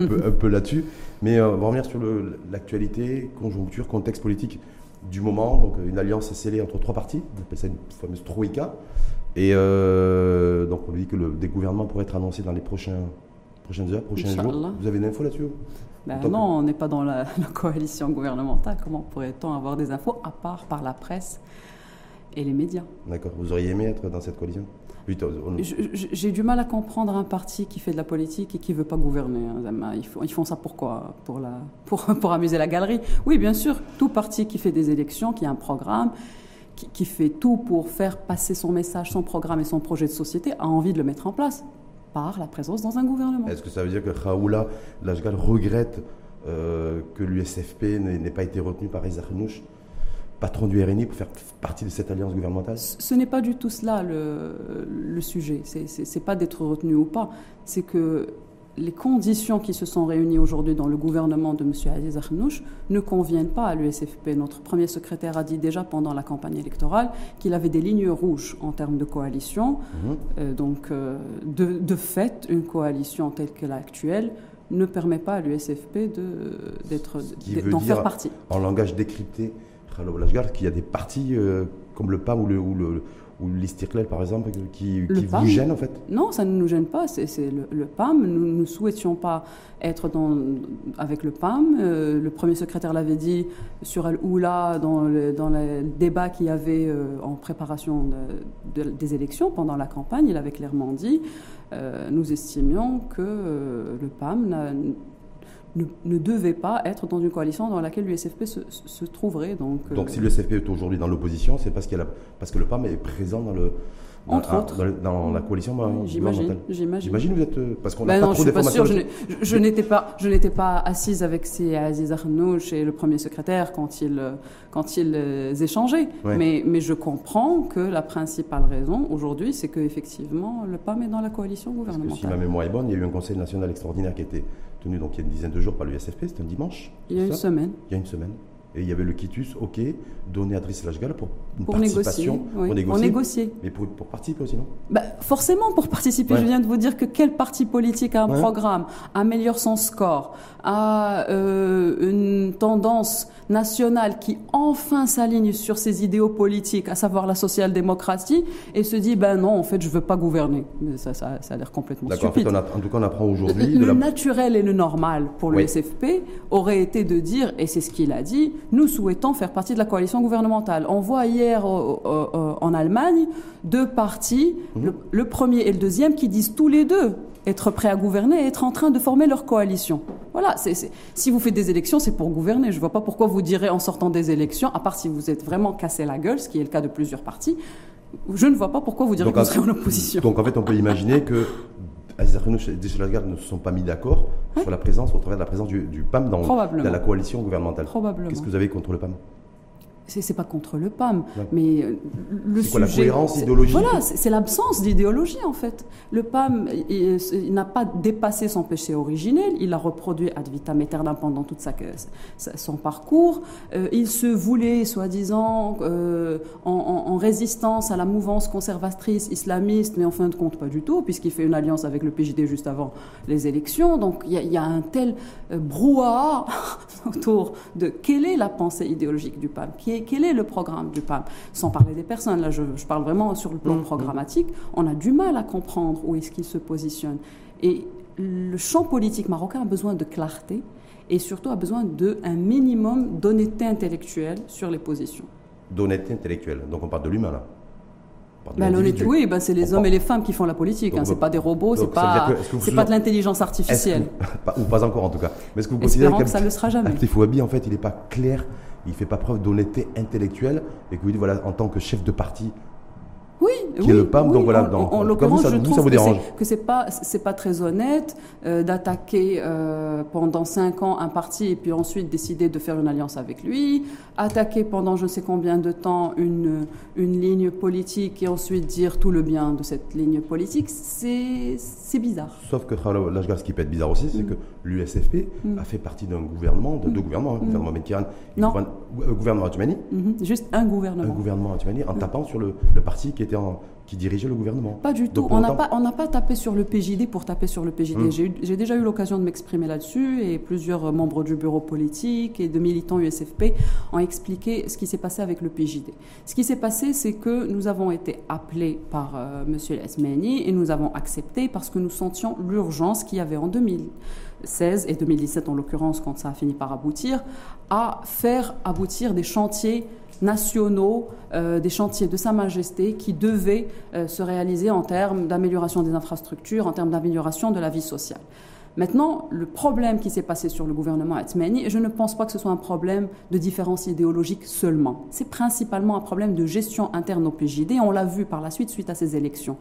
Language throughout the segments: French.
un peu, là-dessus. Mais euh, on va revenir sur l'actualité, conjoncture, contexte politique du moment. Donc une alliance est scellée entre trois partis, on appelle ça une fameuse troïka. Et euh, donc on dit que le, des gouvernements pourraient être annoncés dans les prochains, prochaines heures, prochains jours. Vous avez une info là-dessus Ben que- non, on n'est pas dans la, la coalition gouvernementale. Comment pourrait-on avoir des infos à part par la presse et les médias? D'accord. Vous auriez aimé être dans cette coalition? J'ai du mal à comprendre un parti qui fait de la politique et qui veut pas gouverner. hein. Ils, font, ils font ça pourquoi pour, la, pour, pour amuser la galerie Oui, bien sûr, tout parti qui fait des élections, qui a un programme, qui, qui fait tout pour faire passer son message, son programme et son projet de société, a envie de le mettre en place par la présence dans un gouvernement. Est-ce que ça veut dire que Raoula Lajgal regrette euh, que l'USFP n'ait pas été retenu par Reza Khenouch, patron du RNI, pour faire partie de cette alliance gouvernementale Ce n'est pas du tout cela le, le sujet. C'est c'est pas d'être retenu ou pas. C'est que les conditions qui se sont réunies aujourd'hui dans le gouvernement de M. Aziz Akhnouch ne conviennent pas à l'USFP. Notre premier secrétaire a dit déjà pendant la campagne électorale qu'il avait des lignes rouges en termes de coalition. Mhm. Euh, donc, euh, de, de fait, une coalition telle que l'actuelle ne permet pas à l'USFP d'en faire partie. En langage décrypté, Raoula Lajgal, qu'il y a des partis euh, comme le PAM ou le, ou le, ou l'Istiklal, par exemple, qui, qui vous gênent en fait? Non, ça ne nous gêne pas. C'est le, le PAM. Nous ne souhaitions pas être dans, avec le PAM. Euh, le premier secrétaire l'avait dit sur Al-Oula dans le, dans le débat qu'il y avait euh, en préparation de- de- des élections pendant la campagne. Il avait clairement dit euh, nous estimions que le PAM n'a- ne, ne devait pas être dans une coalition dans laquelle l'USFP se, se- se trouverait. Donc, euh, Donc si l'USFP est aujourd'hui dans l'opposition, c'est parce, la- parce que le PAM est présent dans le. dans- Entre autres. dans, le- dans la coalition oui, j'imagine, gouvernementale. j'imagine. Vous êtes. euh, Parce qu'on Ben pas non, trop d'informations. Je n'étais pas, je n'étais pas assise avec ces Aziz Arnouch et le premier secrétaire quand ils, euh, quand ils euh, échangeaient. Ouais. Mais, mais je comprends que la principale raison aujourd'hui, c'est qu'effectivement, le PAM est dans la coalition que si ma gouvernementale. mémoire est bonne, il y a eu un conseil national extraordinaire qui été tenu donc, il y a une dizaine de jours par l'USFP, c'était un dimanche. Il y a une semaine. Il y a une semaine. Et il y avait le quitus, OK, donné à Driss Lajgal pour une Pour négocier, participation. oui, pour négocier. pour négocier. Mais pour, pour participer aussi, non? Bah, forcément, pour participer, Ouais. je viens de vous dire que quel parti politique a un Ouais. programme, améliore son score, a euh, une tendance nationale qui enfin s'aligne sur ses idéaux politiques, à savoir la social-démocratie, et se dit, ben non, en fait, je veux pas gouverner. Mais ça, ça, ça a l'air complètement en, fait, stupide. a- en tout cas, on apprend aujourd'hui Le de la. naturel et le normal pour le Oui. SFP aurait été de dire, et c'est ce qu'il a dit, nous souhaitons faire partie de la coalition gouvernementale. On voit hier en Allemagne deux partis, le, le premier et le deuxième, qui disent tous les deux être prêts à gouverner et être en train de former leur coalition. Voilà, si vous faites des élections, c'est pour gouverner. Je ne vois pas pourquoi vous direz en sortant des élections, à part si vous êtes vraiment cassé la gueule, ce qui est le cas de plusieurs partis, je ne vois pas pourquoi vous direz que vous serez en opposition. Donc en fait, on peut imaginer que Aziz Akhnouch et Lajgal ne se sont pas mis d'accord sur la présence, au travers de la présence du, du PAM dans la coalition gouvernementale. Probablement. Qu'est-ce que vous avez contre le PAM C'est pas contre le PAM, Ouais. mais euh, le C'est quoi, la sujet- cohérence idéologique Voilà, c'est l'absence d'idéologie en fait. Le PAM, il, il n'a pas dépassé son péché originel, il a reproduit ad vitam aeternam pendant toute sa, son parcours. Euh, il se voulait, soi-disant, euh, en, en- en résistance à la mouvance conservatrice islamiste, mais en fin de compte pas du tout, puisqu'il fait une alliance avec le PJD juste avant les élections. Donc il y y a un tel brouhaha autour de quelle est la pensée idéologique du PAM, qui est- quel est le programme du PAM, sans parler des personnes. Là, je, je parle vraiment sur le plan Mhm. programmatique. On a du mal à comprendre où est-ce qu'il se positionne. Et le champ politique marocain a besoin de clarté et surtout a besoin d'un minimum d'honnêteté intellectuelle sur les positions. D'honnêteté intellectuelle. Donc on parle de l'humain là. Ben, oui, ben, c'est les On hommes parle- et les femmes qui font la politique. Hein, c'est pas des robots, c'est pas, que- que vous pas de l'intelligence que artificielle. ou pas encore en tout cas. Mais est-ce que vous considérez Espérons que ça petit- le sera jamais. Fouabi, en fait, il n'est pas clair, il fait pas preuve d'honnêteté intellectuelle et que vous dites, voilà, en tant que chef de parti, Oui, qui oui, est le PAM, oui, donc voilà, En, dans- en- en l'occurrence, ça- je vous, ça trouve vous dérange. que c'est pas c'est pas très honnête euh, d'attaquer euh, pendant cinq ans un parti et puis ensuite décider de faire une alliance avec lui, attaquer pendant je ne sais combien de temps une une ligne politique et ensuite dire tout le bien de cette ligne politique, c'est c'est bizarre. Sauf que Lajgar, ce qui peut être bizarre aussi, Mm. c'est que l'USFP a fait partie d'un gouvernement, de deux gouvernements, un gouvernement Benkiran et Mm. Non. gouvernement- euh, gouvernement Atumani, Mhm. Juste un un gouvernement. gouvernement Atumani, en tapant sur le, le parti qui était en, gouvernement, qui dirigeait le gouvernement. Pas du tout. on n'a pas, pas tapé sur le PJD pour taper sur le PJD. Hmm. J'ai déjà eu l'occasion de m'exprimer là-dessus et plusieurs membres du bureau politique et de militants USFP ont expliqué ce qui s'est passé avec le PJD. Ce qui s'est passé, c'est que nous avons été appelés par euh, Monsieur M. et nous avons accepté parce que nous sentions l'urgence qu'il y avait en 2016 et 2017 en l'occurrence quand ça a fini par aboutir, à faire aboutir des chantiers nationaux, euh, des chantiers de Sa Majesté qui devaient euh, se réaliser en termes d'amélioration des infrastructures, en termes d'amélioration de la vie sociale. Maintenant, le problème qui s'est passé sur le gouvernement Atmeni, et je ne pense pas que ce soit un problème de différence idéologique seulement, c'est principalement un problème de gestion interne au PJD, on l'a vu par la suite suite à ces élections.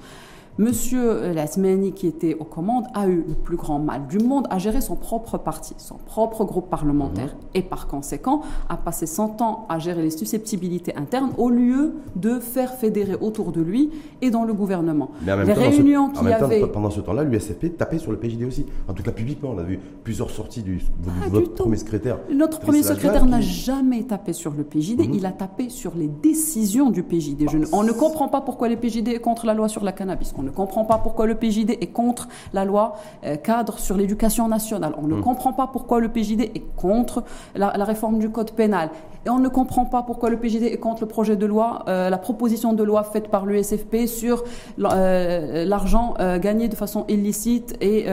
Monsieur Lasmeni, qui était aux commandes, a eu le plus grand mal du monde à gérer son propre parti, son propre groupe parlementaire, mhm. et par conséquent a passé son temps à gérer les susceptibilités internes au lieu de faire fédérer autour de lui et dans le gouvernement. Mais les réunions qui avaient... pendant ce temps-là, l'USFP tapait sur le PJD aussi. En tout cas, publiquement, on a vu plusieurs sorties du, de notre premier secrétaire. Notre premier secrétaire n'a jamais tapé sur le PJD, mhm. il a tapé sur les décisions du PJD. on ne comprend pas pourquoi le PJD est contre la loi sur la cannabis ne comprend pas pourquoi le PJD est contre la loi euh, cadre sur l'éducation nationale. On ne hmm. comprend pas pourquoi le PJD est contre la, réforme du code pénal. Et on ne comprend pas pourquoi le PJD est contre le projet de loi, euh, la proposition de loi faite par l'USFP sur euh, l'argent gagné de façon illicite et,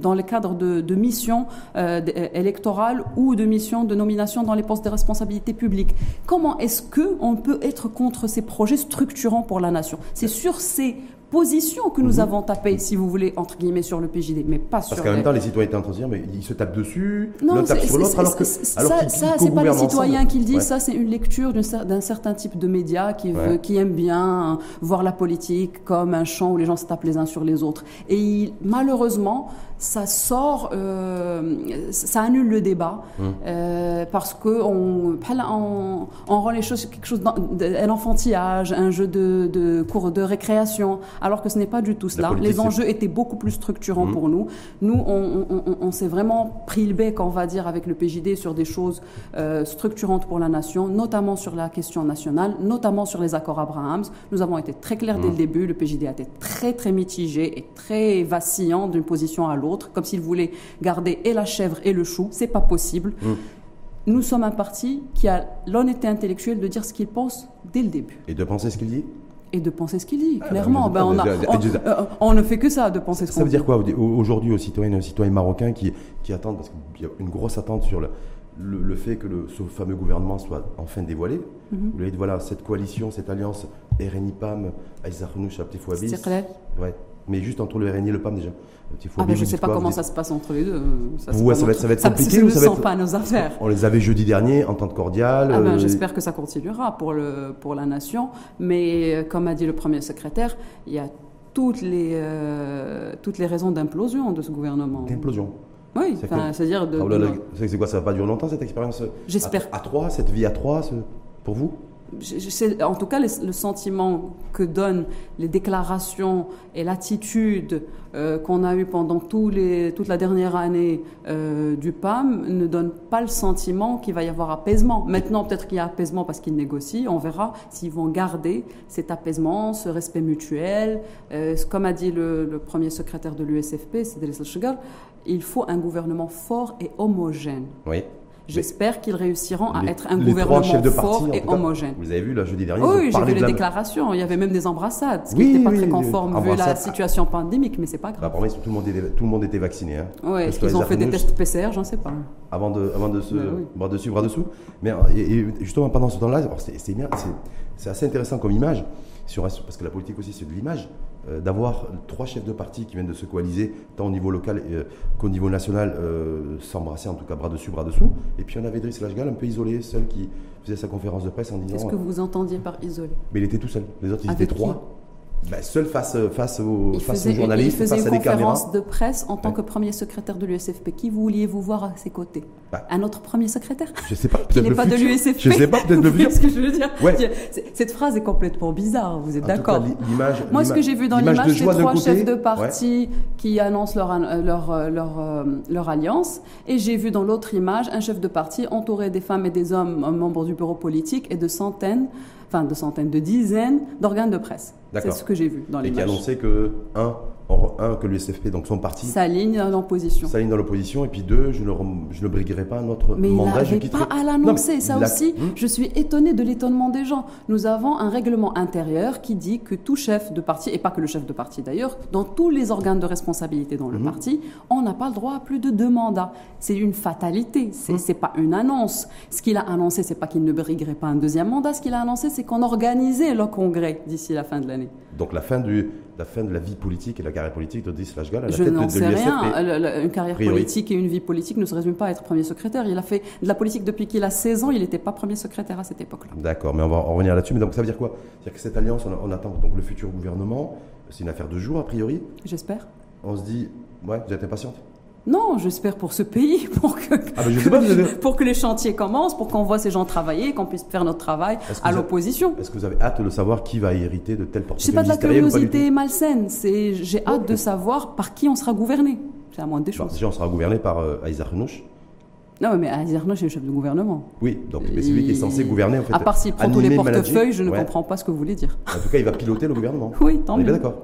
dans le cadre de, de missions électorales ou de missions de nomination dans les postes de responsabilité publique. Comment est-ce que on peut être contre ces projets structurants pour la nation? C'est sur ces position que nous mhm. avons tapé, si vous voulez, entre guillemets, sur le PJD, mais pas sur. Parce qu'en même temps, les citoyens étaient en train de dire, mais ils se tapent dessus, l'un tape sur l'autre, alors que. ça, ça c'est pas les citoyens qui le disent, ça, c'est une lecture d'un certain type de médias qui, veut, qui aime bien voir la politique comme un champ où les gens se tapent les uns sur les autres. Et malheureusement, ça sort, euh, ça annule le débat mmh. euh, parce que on, on, on, rend les choses quelque chose d'un enfantillage, un jeu de, de cours de récréation, alors que ce n'est pas du tout cela. Les enjeux étaient beaucoup plus structurants mmh. pour nous. Nous, on, on s'est vraiment pris le bec, on va dire, avec le PJD sur des choses euh, structurantes pour la nation, notamment sur la question nationale, notamment sur les accords Abrahams. Nous avons été très clairs dès le mmh. début. Le PJD a été très très mitigé et très vacillant d'une position à l'autre comme s'il voulait garder et la chèvre et le chou. C'est pas possible. Mm. Nous sommes un parti qui a l'honnêteté intellectuelle de dire ce qu'il pense dès le début. Et de penser ce qu'il dit? Et de penser ce qu'il dit, ah, clairement. Ben, on, euh, on, ne fait que ça, de penser ce qu'on dit. Ça veut dire quoi aujourd'hui aux citoyens et aux citoyens marocains qui, qui attendent, parce qu'il y a une grosse attente sur le, le, fait que le, ce fameux gouvernement soit enfin dévoilé. Mm -hmm. Vous voyez, voilà, cette coalition, cette alliance RNI-PAM, Aïsarnouch, Abtefouabis. Ouais, mais juste entre le RNI et le PAM déjà. Ah ben je ne sais pas comment ça se passe entre les deux. Ça, ouais, ça, va, ça va être compliqué. Ça, ou ça va être... pas nos affaires. On les avait jeudi dernier, en entente cordiale. Ah ben, euh, J'espère que ça continuera pour, le, pour la nation. Mais euh, comme a dit le premier secrétaire, il y a toutes les, euh, toutes les raisons d'implosion de ce gouvernement. D'implosion oui, c'est-à-dire de. Ah, c'est quoi Ça va pas durer longtemps cette expérience? J'espère. À, à, trois, cette vie à trois, pour vous? En tout cas le sentiment que donnent les déclarations et l'attitude euh, qu'on a eue pendant toute la dernière année euh, du PAM ne donne pas le sentiment qu'il va y avoir apaisement. Maintenant, peut-être qu'il y a apaisement parce qu'ils négocient. On verra s'ils vont garder cet apaisement, ce respect mutuel. Euh, comme a dit le, premier secrétaire de l'USFP, c'est Sugar, il faut un gouvernement fort et homogène. Oui. J'espère qu'ils réussiront à être un gouvernement fort et homogène. Vous avez vu, là, jeudi dernier, Oui, j'ai vu les déclarations. Il y avait même des embrassades, ce qui n'était pas très conforme vu la situation pandémique, mais c'est pas grave. Bah, pour tout le, monde était, tout le monde était vacciné. Hein, oui, est-ce qu'ils ont fait des tests PCR J'en sais pas. Avant de, avant de se bah bras dessus, bras dessous. Mais justement, pendant ce temps-là, c'est assez intéressant comme image, parce que la politique aussi, c'est de l'image. Euh, d'avoir trois chefs de parti qui viennent de se coaliser, tant au niveau local euh, qu'au niveau national, euh, s'embrasser, en tout cas bras dessus, bras dessous. Et puis on avait Driss Lachgal un peu isolé, seul qui faisait sa conférence de presse en disant. Qu'est-ce que vous entendiez par isolé? Mais il était tout seul. Les autres, ils étaient trois. Ben, seul face, face, aux, face aux journalistes, il face à des caméras. une conférence de presse en tant que premier secrétaire de l'USFP. Qui vouliez-vous voir à ses côtés? Bah. Un autre premier secrétaire? Je sais pas. Qui n'est pas de l'USFP Je sais pas, peut-être le futur. ce que je veux dire? Cette phrase est complètement bizarre, vous êtes d'accord? Moi, ce que j'ai vu dans l'image, c'est trois chefs de parti qui annoncent leur, leur, leur, euh, leur alliance. Et j'ai vu dans l'autre image un chef de parti entouré des femmes et des hommes membres du bureau politique et de centaines enfin de centaines, de dizaines d'organes de presse. C'est ce que j'ai vu dans les Et qui que, un, un que l'USFP, donc son parti, S'aligne en opposition. s'aligne dans l'opposition, et puis deux, je ne, je ne briguerai pas notre Mais il mandat, je n'avait quitterai. pas à l'annoncer. Ça il l'a- aussi, Hmm? je suis étonnée de l'étonnement des gens. Nous avons un règlement intérieur qui dit que tout chef de parti, et pas que le chef de parti d'ailleurs, dans tous les organes de responsabilité dans le Mhm. parti, on n'a pas le droit à plus de deux mandats. C'est une fatalité. C'est c'est pas une annonce. Ce qu'il a annoncé, c'est pas qu'il ne briguerait pas un deuxième mandat. Ce qu'il a annoncé, c'est qu'on organisait le congrès d'ici la fin de l'année. Donc la fin, du, la fin de la vie politique et la carrière politique de Driss Lachgal à la Je tête de, n'en de sais rien. Le- une carrière priori. politique et une vie politique ne se résument pas à être premier secrétaire. Il a fait de la politique depuis qu'il a 16 ans. Il n'était pas premier secrétaire à cette époque-là. D'accord, mais on va en revenir là-dessus. Mais donc ça veut dire quoi? C'est-à-dire que cette alliance, on, on attend donc le futur gouvernement. C'est une affaire de jours a priori? J'espère. On se dit, ouais, vous êtes impatiente? Non, j'espère pour ce pays, pour que, Ah ben pas, avez- pour que les chantiers commencent, pour qu'on voit ces gens travailler, qu'on puisse faire notre travail à l'opposition. Est-ce que vous avez hâte de savoir qui va hériter de tel portefeuille C'est pas de la du curiosité malsaine, c'est j'ai hâte de savoir par qui on sera gouverné. C'est la moindre des Bon, choses. Déjà, on sera gouverné par euh. Non, mais Azerno, c'est le chef de gouvernement. Oui, donc mais c'est lui qui est censé gouverner en fait. À part s'il prend tous les manager. portefeuilles, je ne Ouais. comprends pas ce que vous voulez dire. En tout cas, il va piloter le gouvernement. Oui, tant On est bien mieux. d'accord.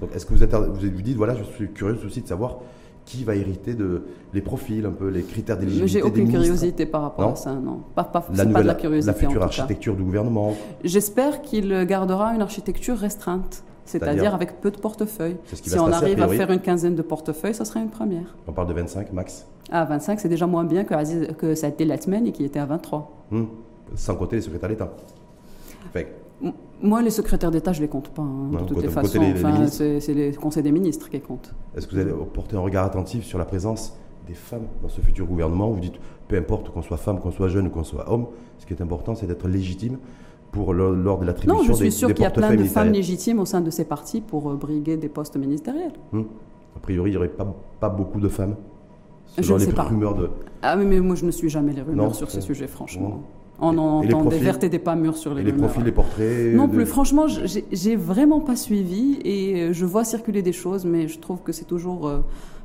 Donc, est-ce que vous êtes, vous vous dites, voilà, je suis curieux aussi de savoir qui va hériter de les profils, un peu les critères d'éligibilité J'ai aucune curiosité par rapport Non à ça, non. Pas, pas, La c'est pas de la curiosité. la future en tout cas. architecture du gouvernement. J'espère qu'il gardera une architecture restreinte, C'est-à-dire avec peu de portefeuilles. Si on arrive à faire une quinzaine de portefeuilles, ça serait une première. On parle de 25 max, Ah, 25, c'est déjà moins bien que, Aziz- que ça a été Letman et qui était à 23. Hmm. sans compter les secrétaires d'État. Fait M- Moi, les secrétaires d'État, je les compte pas, hein, Non, de toutes les façons. Enfin, c'est les conseils des ministres qui comptent. Est-ce que vous allez porter un regard attentif sur la présence des femmes dans ce futur gouvernement? Vous dites, peu importe qu'on soit femme, qu'on soit jeune ou qu'on soit homme, ce qui est important, c'est d'être légitime pour le- lors de l'attribution Non, je des, suis sûr des qu'il y a plein de femmes légitimes au sein de ces partis pour euh, briguer des postes ministériels. Hmm. A priori, il n'y aurait pas, pas beaucoup de femmes. Je ne sais pas. rumeurs de. Ah, mais, mais moi, je ne suis jamais les rumeurs Non, sur ces sujets, franchement. On en Et entend des vertes et des pas mûres sur les Et les rumeurs. profils, les portraits. Non de- plus, franchement, j'ai vraiment pas suivi et euh, je vois circuler des choses, mais je trouve que c'est toujours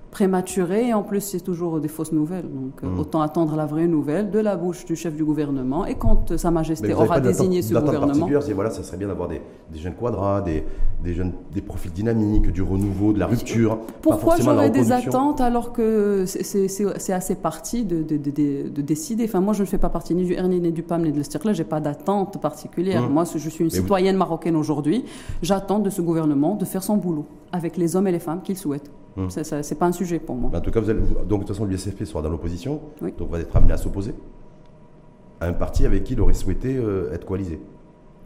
euh, prématuré et en plus c'est toujours des fausses nouvelles. Donc euh, Mm. autant attendre la vraie nouvelle de la bouche du chef du gouvernement et quand euh, Sa Majesté aura désigné ce gouvernement. voilà, ça serait bien d'avoir des, des jeunes quadras, des, des jeunes, des profils dynamiques, du renouveau, de la rupture. Pourquoi j'aurais des attentes alors que c'est- ces partis de, de, de- de- de décider? Enfin, moi, je ne fais pas partie ni du RNI, ni du PAM, ni de l'Estircla. Je n'ai pas d'attente particulière. Hum. Moi, je suis une Mais vous- citoyenne marocaine aujourd'hui. J'attends de ce gouvernement de faire son boulot avec les hommes et les femmes qu'il souhaite. Hum. C'est- c'est- C'est pas un sujet pour moi. Mais En tout cas, vous allez, vous- donc de toute façon, l'USFP sera dans l'opposition, Oui. donc va être amené à s'opposer à un parti avec qui il aurait souhaité euh, être coalisé.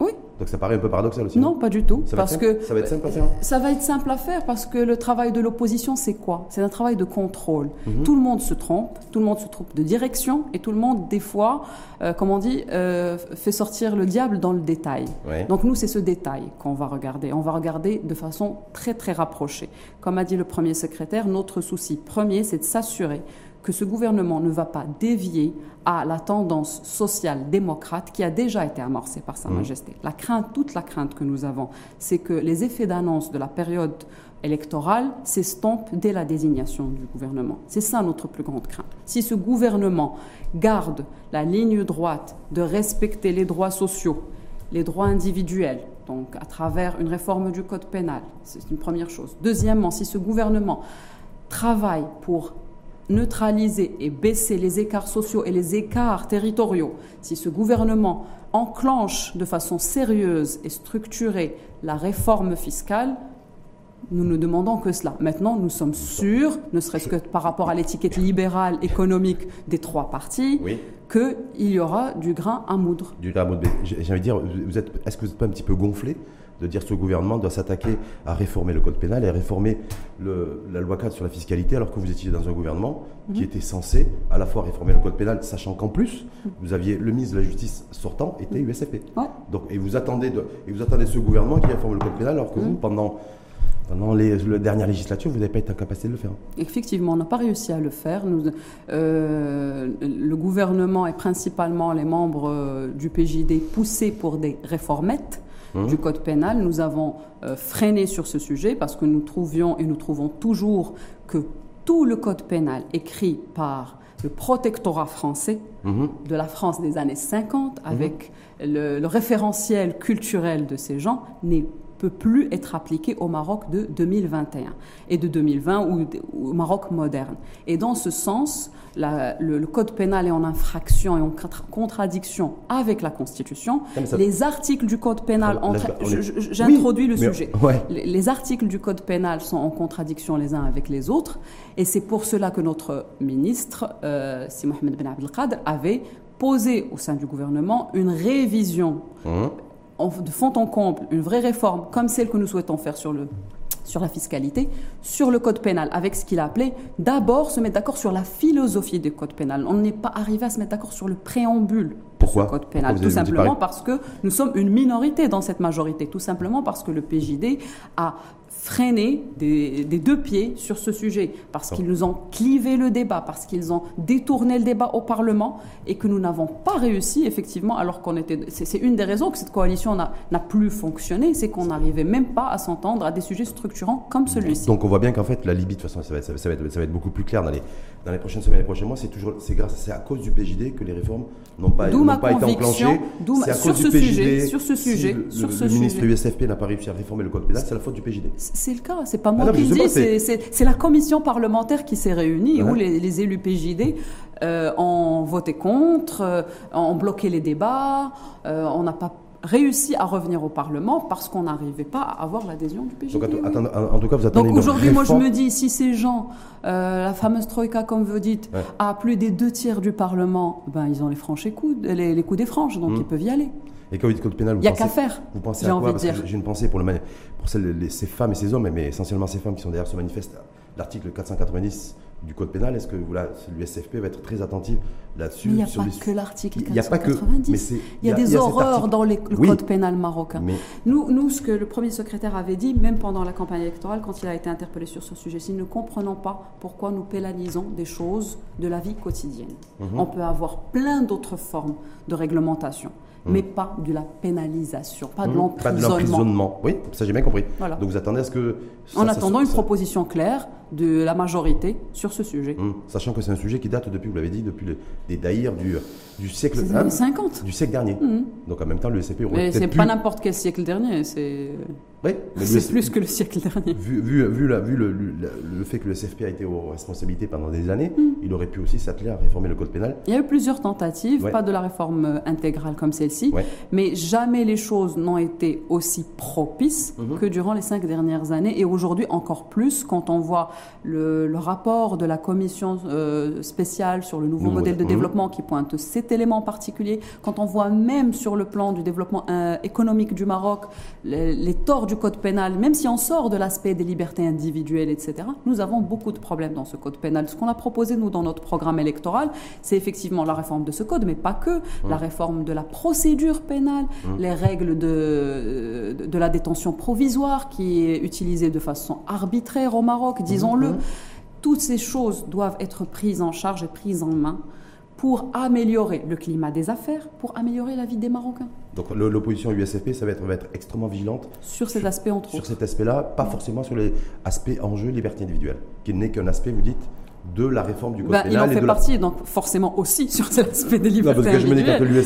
Oui. Donc ça paraît un peu paradoxal aussi. Non, pas du tout. Ça va, parce être que simple ça va être simple à faire. Ça va être simple à faire parce que le travail de l'opposition, c'est quoi? C'est un travail de contrôle. Mhm. Tout le monde se trompe, tout le monde se trompe de direction et tout le monde, des fois, euh, comme on dit, euh, fait sortir le diable dans le détail. Ouais. Donc nous, c'est ce détail qu'on va regarder. On va regarder de façon très très rapprochée. Comme a dit le premier secrétaire, notre souci premier, c'est de s'assurer que ce gouvernement ne va pas dévier à la tendance sociale démocrate qui a déjà été amorcée par Sa Mhm. Majesté. La crainte, toute la crainte que nous avons, c'est que les effets d'annonce de la période électorale s'estompent dès la désignation du gouvernement. C'est ça notre plus grande crainte. Si ce gouvernement garde la ligne droite de respecter les droits sociaux, les droits individuels, donc à travers une réforme du code pénal, c'est une première chose. Deuxièmement, si ce gouvernement travaille pour neutraliser et baisser les écarts sociaux et les écarts territoriaux, si ce gouvernement enclenche de façon sérieuse et structurée la réforme fiscale, nous ne demandons que cela. Maintenant, nous sommes sûrs, ne serait-ce que par rapport à l'étiquette libérale économique des trois partis, Oui. qu'il y aura du grain à moudre. Du grain à moudre. J'ai envie de dire, vous êtes, est-ce que vous n'êtes pas un petit peu gonflé de dire que ce gouvernement doit s'attaquer à réformer le code pénal et à réformer le- la loi cadre sur la fiscalité alors que vous étiez dans un gouvernement qui Mhm. était censé à la fois réformer le code pénal, sachant qu'en plus, vous aviez le ministre de la Justice sortant était USFP. Ouais. Donc, et vous attendez de, et vous attendez ce gouvernement qui réforme le code pénal alors que Mhm. vous, pendant, pendant les, la dernière législature, vous n'avez pas été en capacité de le faire. Effectivement, on n'a pas réussi à le faire. Nous, euh, le gouvernement et principalement les membres euh, du PJD poussés pour des réformettes Mhm. du code pénal. Nous avons euh, freiné sur ce sujet parce que nous trouvions et nous trouvons toujours que tout le code pénal écrit par le protectorat français de la France des années 50, avec le, le référentiel culturel de ces gens, n'est peut plus être appliqué au Maroc de 2021 et de 2020 ou au Maroc moderne. Et dans ce sens, la- le, le code pénal est en infraction et en contra- contradiction avec la Constitution. Ça- Les articles du code pénal, Ah, j'introduis Oui, le sujet. ouais. Les les articles du Code pénal sont en contradiction les uns avec les autres, et c'est pour cela que notre ministre, euh, si Mohamed Ben Abdelkader, avait posé au sein du gouvernement une révision Mhm. En- de fond en comble, une vraie réforme comme celle que nous souhaitons faire sur le sur la fiscalité, sur le code pénal, avec ce qu'il a appelé d'abord se mettre d'accord sur la philosophie du code pénal. On n'est pas arrivé à se mettre d'accord sur le préambule Pourquoi ce code Pourquoi pénal. vous Tout simplement parce que nous sommes une minorité dans cette majorité. Tout simplement parce que le PJD a freiné des, des deux pieds sur ce sujet, parce Oh. qu'ils nous ont clivé le débat, parce qu'ils ont détourné le débat au Parlement et que nous n'avons pas réussi, effectivement, alors qu'on était. C'est une des raisons que cette coalition n'a plus fonctionné, c'est qu'on n'arrivait même pas à s'entendre à des sujets structurants comme celui-ci. Donc on voit bien qu'en fait la Libye de toute façon ça va être, ça va- être, ça va être beaucoup plus clair dans les, dans les prochaines semaines et les prochains mois. C'est toujours c'est grâce c'est à cause du PJD que les réformes n'ont pas, pas été enclenchées. d'où ma- à sur cause ce du PJD. sujet, sur ce sujet, le, sur le- ce le ministre sujet. USFP n'a pas réussi à réformer le code pénal, c'est la faute du PJD. C'est le cas, c'est pas moi Ah non, qui dis, c'est- la commission parlementaire qui s'est réunie Ouais. où les, les élus PJD euh, ont voté contre, euh, ont bloqué les débats, euh, on n'a pas réussi à revenir au Parlement parce qu'on n'arrivait pas à avoir l'adhésion du PJD. Donc oui. en, tout cas vous attendez Donc aujourd'hui, moi je me dis, si ces gens, euh, la fameuse Troïka, comme vous dites, Ouais. a plus des deux tiers du Parlement, ben ils ont les franches et coudes, les, les coups des franges, donc Mm. ils peuvent y aller. Et quand vous dites code pénal, vous Il n'y a pensez, qu'à faire. vous pensez j'ai envie de que une pensée pour, le, mani- pour celles, les- ces femmes et ces hommes, mais essentiellement ces femmes qui sont derrière ce manifeste, l'article 490 du code pénal. Est-ce que voilà, l'USFP va être très attentive là-dessus il n'y a sur pas les- que l'article Il y a pas que- 490. mais c'est- il y a, y des y a horreurs dans les- le Oui. code pénal marocain. Mais Nous, nous, ce que le premier secrétaire avait dit, même pendant la campagne électorale, quand il a été interpellé sur ce sujet, c'est nous ne comprenons pas pourquoi nous pénalisons des choses de la vie quotidienne. Mhm. On peut avoir plein d'autres formes de réglementation, mais pas de la pénalisation, pas de Mhm. pas de l'emprisonnement. l'emprisonnement. Oui, ça j'ai bien compris. Voilà. Donc vous attendez à ce que. Ça- En attendant ça- une proposition claire de la majorité sur ce sujet. Hum, Sachant que c'est un sujet qui date depuis, vous l'avez dit, depuis le- des daïrs du, du siècle 50. du siècle dernier. Mhm. Donc en même temps, le SCP aurait Mais c'est pu. pas n'importe quel siècle dernier, c'est Oui, c'est plus que le siècle dernier. Vu, vu, vu, la- vu le, le- le fait que le SFP a été aux responsabilités pendant des années, Mm. il aurait pu aussi s'atteler à réformer le code pénal. Il y a eu plusieurs tentatives, Ouais. pas de la réforme intégrale comme celle-ci, Ouais. mais jamais les choses n'ont été aussi propices Mhm. que durant les cinq dernières années, et aujourd'hui encore plus quand on voit le, le rapport de la commission euh, spéciale sur le nouveau modèle de modèle. Développement qui pointe cet élément en particulier, quand on voit même sur le plan du développement euh, économique du Maroc les, les torts du code pénal, même si on sort de l'aspect des libertés individuelles, etc., nous avons beaucoup de problèmes dans ce code pénal. Ce qu'on a proposé, nous, dans notre programme électoral, c'est effectivement la réforme de ce code, mais pas que, la réforme de la procédure pénale, les règles de, de, de la détention provisoire qui est utilisée de façon arbitraire au Maroc, disons-le. Mhm. Toutes ces choses doivent être prises en charge et prises en main pour améliorer le climat des affaires, pour améliorer la vie des Marocains. Donc l'opposition USFP, ça va être, va être extrêmement vigilante Sur cet aspect, entre sur autres. cet aspect-là, pas forcément sur les aspects enjeux liberté individuelle, qui n'est qu'un aspect, vous dites, de la réforme du code Ben, il en et fait la- partie, donc forcément aussi sur cet aspect des Non, libertés parce que je me dis quand individuelles.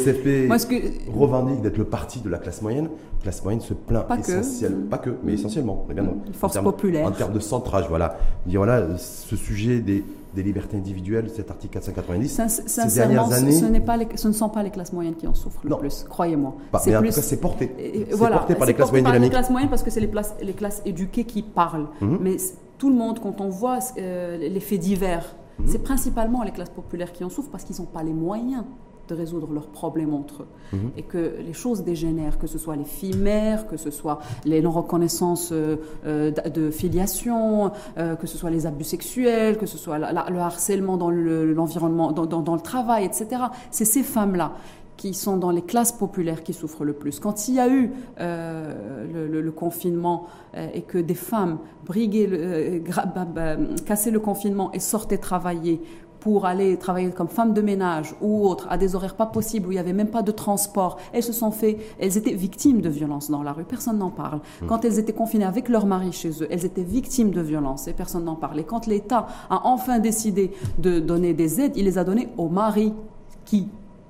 l'USFP que, revendique d'être le parti de la classe moyenne, la classe moyenne se plaint Pas que. essentiel, pas que, mais essentiellement. Bien force en termes- populaire. En termes de centrage, voilà. Dire voilà, ce sujet des, des libertés individuelles, cet article 490, sin- ces sincèrement, dernières ce, années, ce pas les- ce ne sont pas les classes moyennes qui en souffrent le Non. plus, croyez-moi. C'est mais en plus- tout cas, c'est porté. Et- et C'est voilà, porté par c'est les classes porté moyennes par les dynamiques. classes moyennes parce que c'est les, les classes éduquées qui parlent. Mhm. Mais tout le monde, quand on voit euh, les faits divers, Mhm. c'est principalement les classes populaires qui en souffrent parce qu'ils n'ont pas les moyens de résoudre leurs problèmes entre eux. Mhm. Et que les choses dégénèrent, que ce soit les filles mères, que ce soit les non-reconnaissances euh, euh, de filiation, euh, que ce soit les abus sexuels, que ce soit la- la- le harcèlement dans le- l'environnement, dans, dans- dans le travail, etc. C'est ces femmes-là qui sont dans les classes populaires qui souffrent le plus. Quand il y a eu euh, le, le- le confinement euh, et que des femmes briguaient, le- euh, bah, bah, cassaient le confinement et sortaient travailler pour aller travailler comme femme de ménage ou autre à des horaires pas possibles où il n'y avait même pas de transport, elles se sont fait, elles étaient victimes de violences dans la rue, personne n'en parle. Mmh. Quand elles étaient confinées avec leur mari chez eux, elles étaient victimes de violences et personne n'en parle. Et quand l'État a enfin décidé de donner des aides, il les a données aux maris qui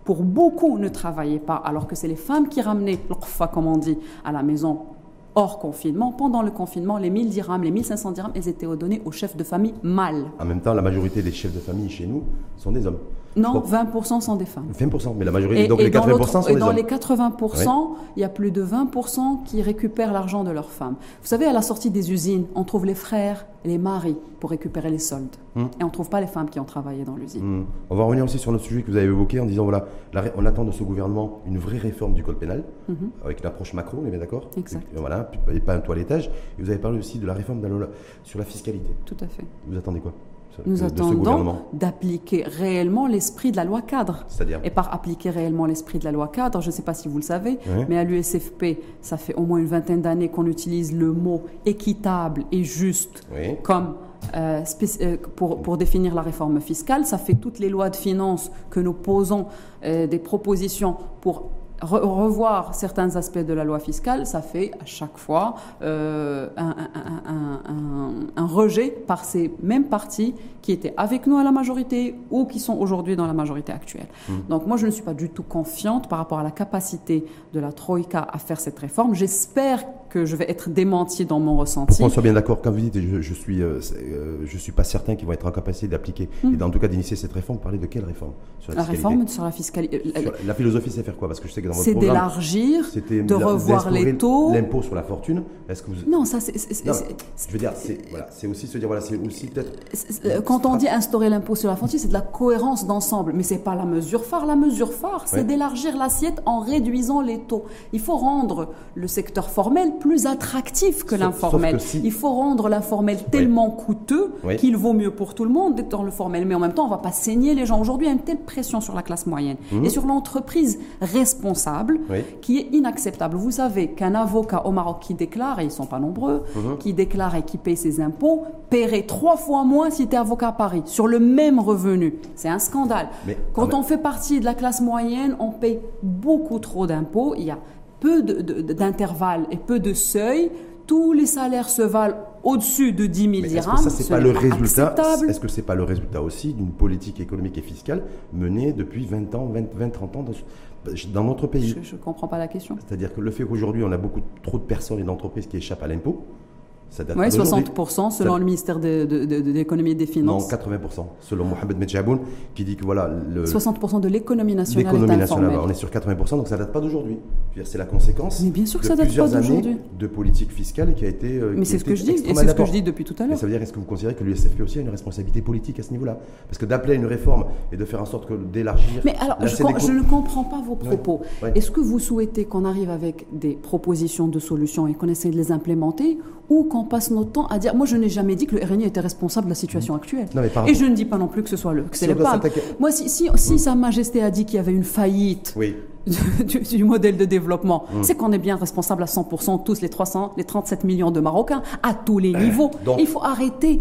pour beaucoup ne travaillaient pas, alors que c'est les femmes qui ramenaient l'orfa, comme on dit, à la maison hors confinement. Pendant le confinement, les 1000 dirhams, les 1500 dirhams, elles étaient donnés aux chefs de famille mâles. En même temps, la majorité des chefs de famille chez nous sont des hommes. Non, 20% sont des femmes. 20%, mais la majorité, donc les 80% sont des hommes. Et dans les 80%, il y a plus de 20% qui récupèrent l'argent de leurs femmes. Vous savez, à la sortie des usines, on trouve les frères et les maris pour récupérer les soldes. Hmm. Et on ne trouve pas les femmes qui ont travaillé dans l'usine. Hmm. On va revenir aussi sur notre sujet que vous avez évoqué en disant, voilà, on attend de ce gouvernement une vraie réforme du code pénal, mhm. avec une approche macro, on est bien d'accord? Exact. Et, voilà, et pas un toilettage. Et vous avez parlé aussi de la réforme sur la fiscalité. Tout à fait. Vous attendez quoi? Nous attendons d'appliquer réellement l'esprit de la loi cadre. C'est-à-dire Et par appliquer réellement l'esprit de la loi cadre, je ne sais pas si vous le savez, mais à l'USFP, ça fait au moins une vingtaine d'années qu'on utilise le mot équitable et juste comme euh, euh, pour, pour, définir la réforme fiscale. Ça fait toutes les lois de finances que nous posons euh, des propositions pour revoir certains aspects de la loi fiscale, ça fait à chaque fois euh, un, un, rejet par ces mêmes partis qui étaient avec nous à la majorité ou qui sont aujourd'hui dans la majorité actuelle. Mmh. Donc moi, je ne suis pas du tout confiante par rapport à la capacité de la Troïka à faire cette réforme. J'espère que je vais être démenti dans mon ressenti. Qu'on soit bien d'accord, quand vous dites je, je suis, euh, euh, je suis pas certain qu'ils vont être en capacité d'appliquer mmh. et en tout cas d'initier cette réforme, vous parlez de quelle réforme? Sur la, réforme sur la fiscalité. la philosophie, c'est faire quoi? Parce que je sais que c'est d'élargir, de revoir les taux. L'impôt sur la fortune. Est-ce que vous... Non, ça c'est. Je veux dire, c'est voilà, aussi se dire voilà, c'est aussi peut-être. Euh, quand on dit instaurer l'impôt sur la fortune, c'est de la cohérence d'ensemble, mais c'est pas la mesure phare. La mesure phare, c'est d'élargir l'assiette en réduisant les taux. Il faut rendre le secteur formel plus attractif que l'informel. Il faut rendre l'informel tellement coûteux qu'il vaut mieux pour tout le monde d'être dans le formel. Mais en même temps, on va pas saigner les gens. Aujourd'hui, il y a une telle pression sur la classe moyenne mmh. et sur l'entreprise responsable qui est inacceptable. Vous savez qu'un avocat au Maroc qui déclare, et ils sont pas nombreux, mmh. qui déclare et qui paye ses impôts, paierait trois fois moins s'il était avocat à Paris, sur le même revenu. C'est un scandale. Quand on fait partie de la classe moyenne, on paye beaucoup trop d'impôts. Il y a peu d'intervalles et peu de seuils. Tous les salaires se valent au-dessus de 10 000 dirhams. Est-ce que ça, c'est pas le résultat Est-ce que c'est pas le résultat aussi d'une politique économique et fiscale menée depuis 20 ans, 20, 20 30 ans dans, dans notre pays Je ne comprends pas la question. C'est-à-dire que le fait qu'aujourd'hui, on a beaucoup trop de personnes et d'entreprises qui échappent à l'impôt, oui, 60% selon le ministère de, l'économie et des finances. Non, 80% selon Mohamed Medjaboun qui dit que voilà. Le 60% de l'économie nationale. L'économie nationale, on est sur 80%, donc ça ne date pas d'aujourd'hui. C'est la conséquence. Mais bien sûr que ça date pas d'aujourd'hui. De politique fiscale qui a été. Euh, Mais c'est ce que je dis, et c'est ce que je dis depuis tout à l'heure. Ça veut dire, est-ce que vous considérez que l'USFP aussi a une responsabilité politique à ce niveau-là? Parce que d'appeler à une réforme et de faire en sorte que d'élargir. Mais alors, je, ne comprends pas vos propos. Est-ce que vous souhaitez qu'on arrive avec des propositions de solutions et qu'on essaie de les implémenter ou qu'on passe notre temps à dire. Moi, je n'ai jamais dit que le RNI était responsable de la situation actuelle. Et je ne dis pas non plus que ce soit le, que c'est le Moi, si, si, si Sa Majesté a dit qu'il y avait une faillite. Oui du, modèle de développement, mm. c'est qu'on est bien responsable à 100%, tous les 300, les 37 millions de Marocains, à tous les niveaux. il faut arrêter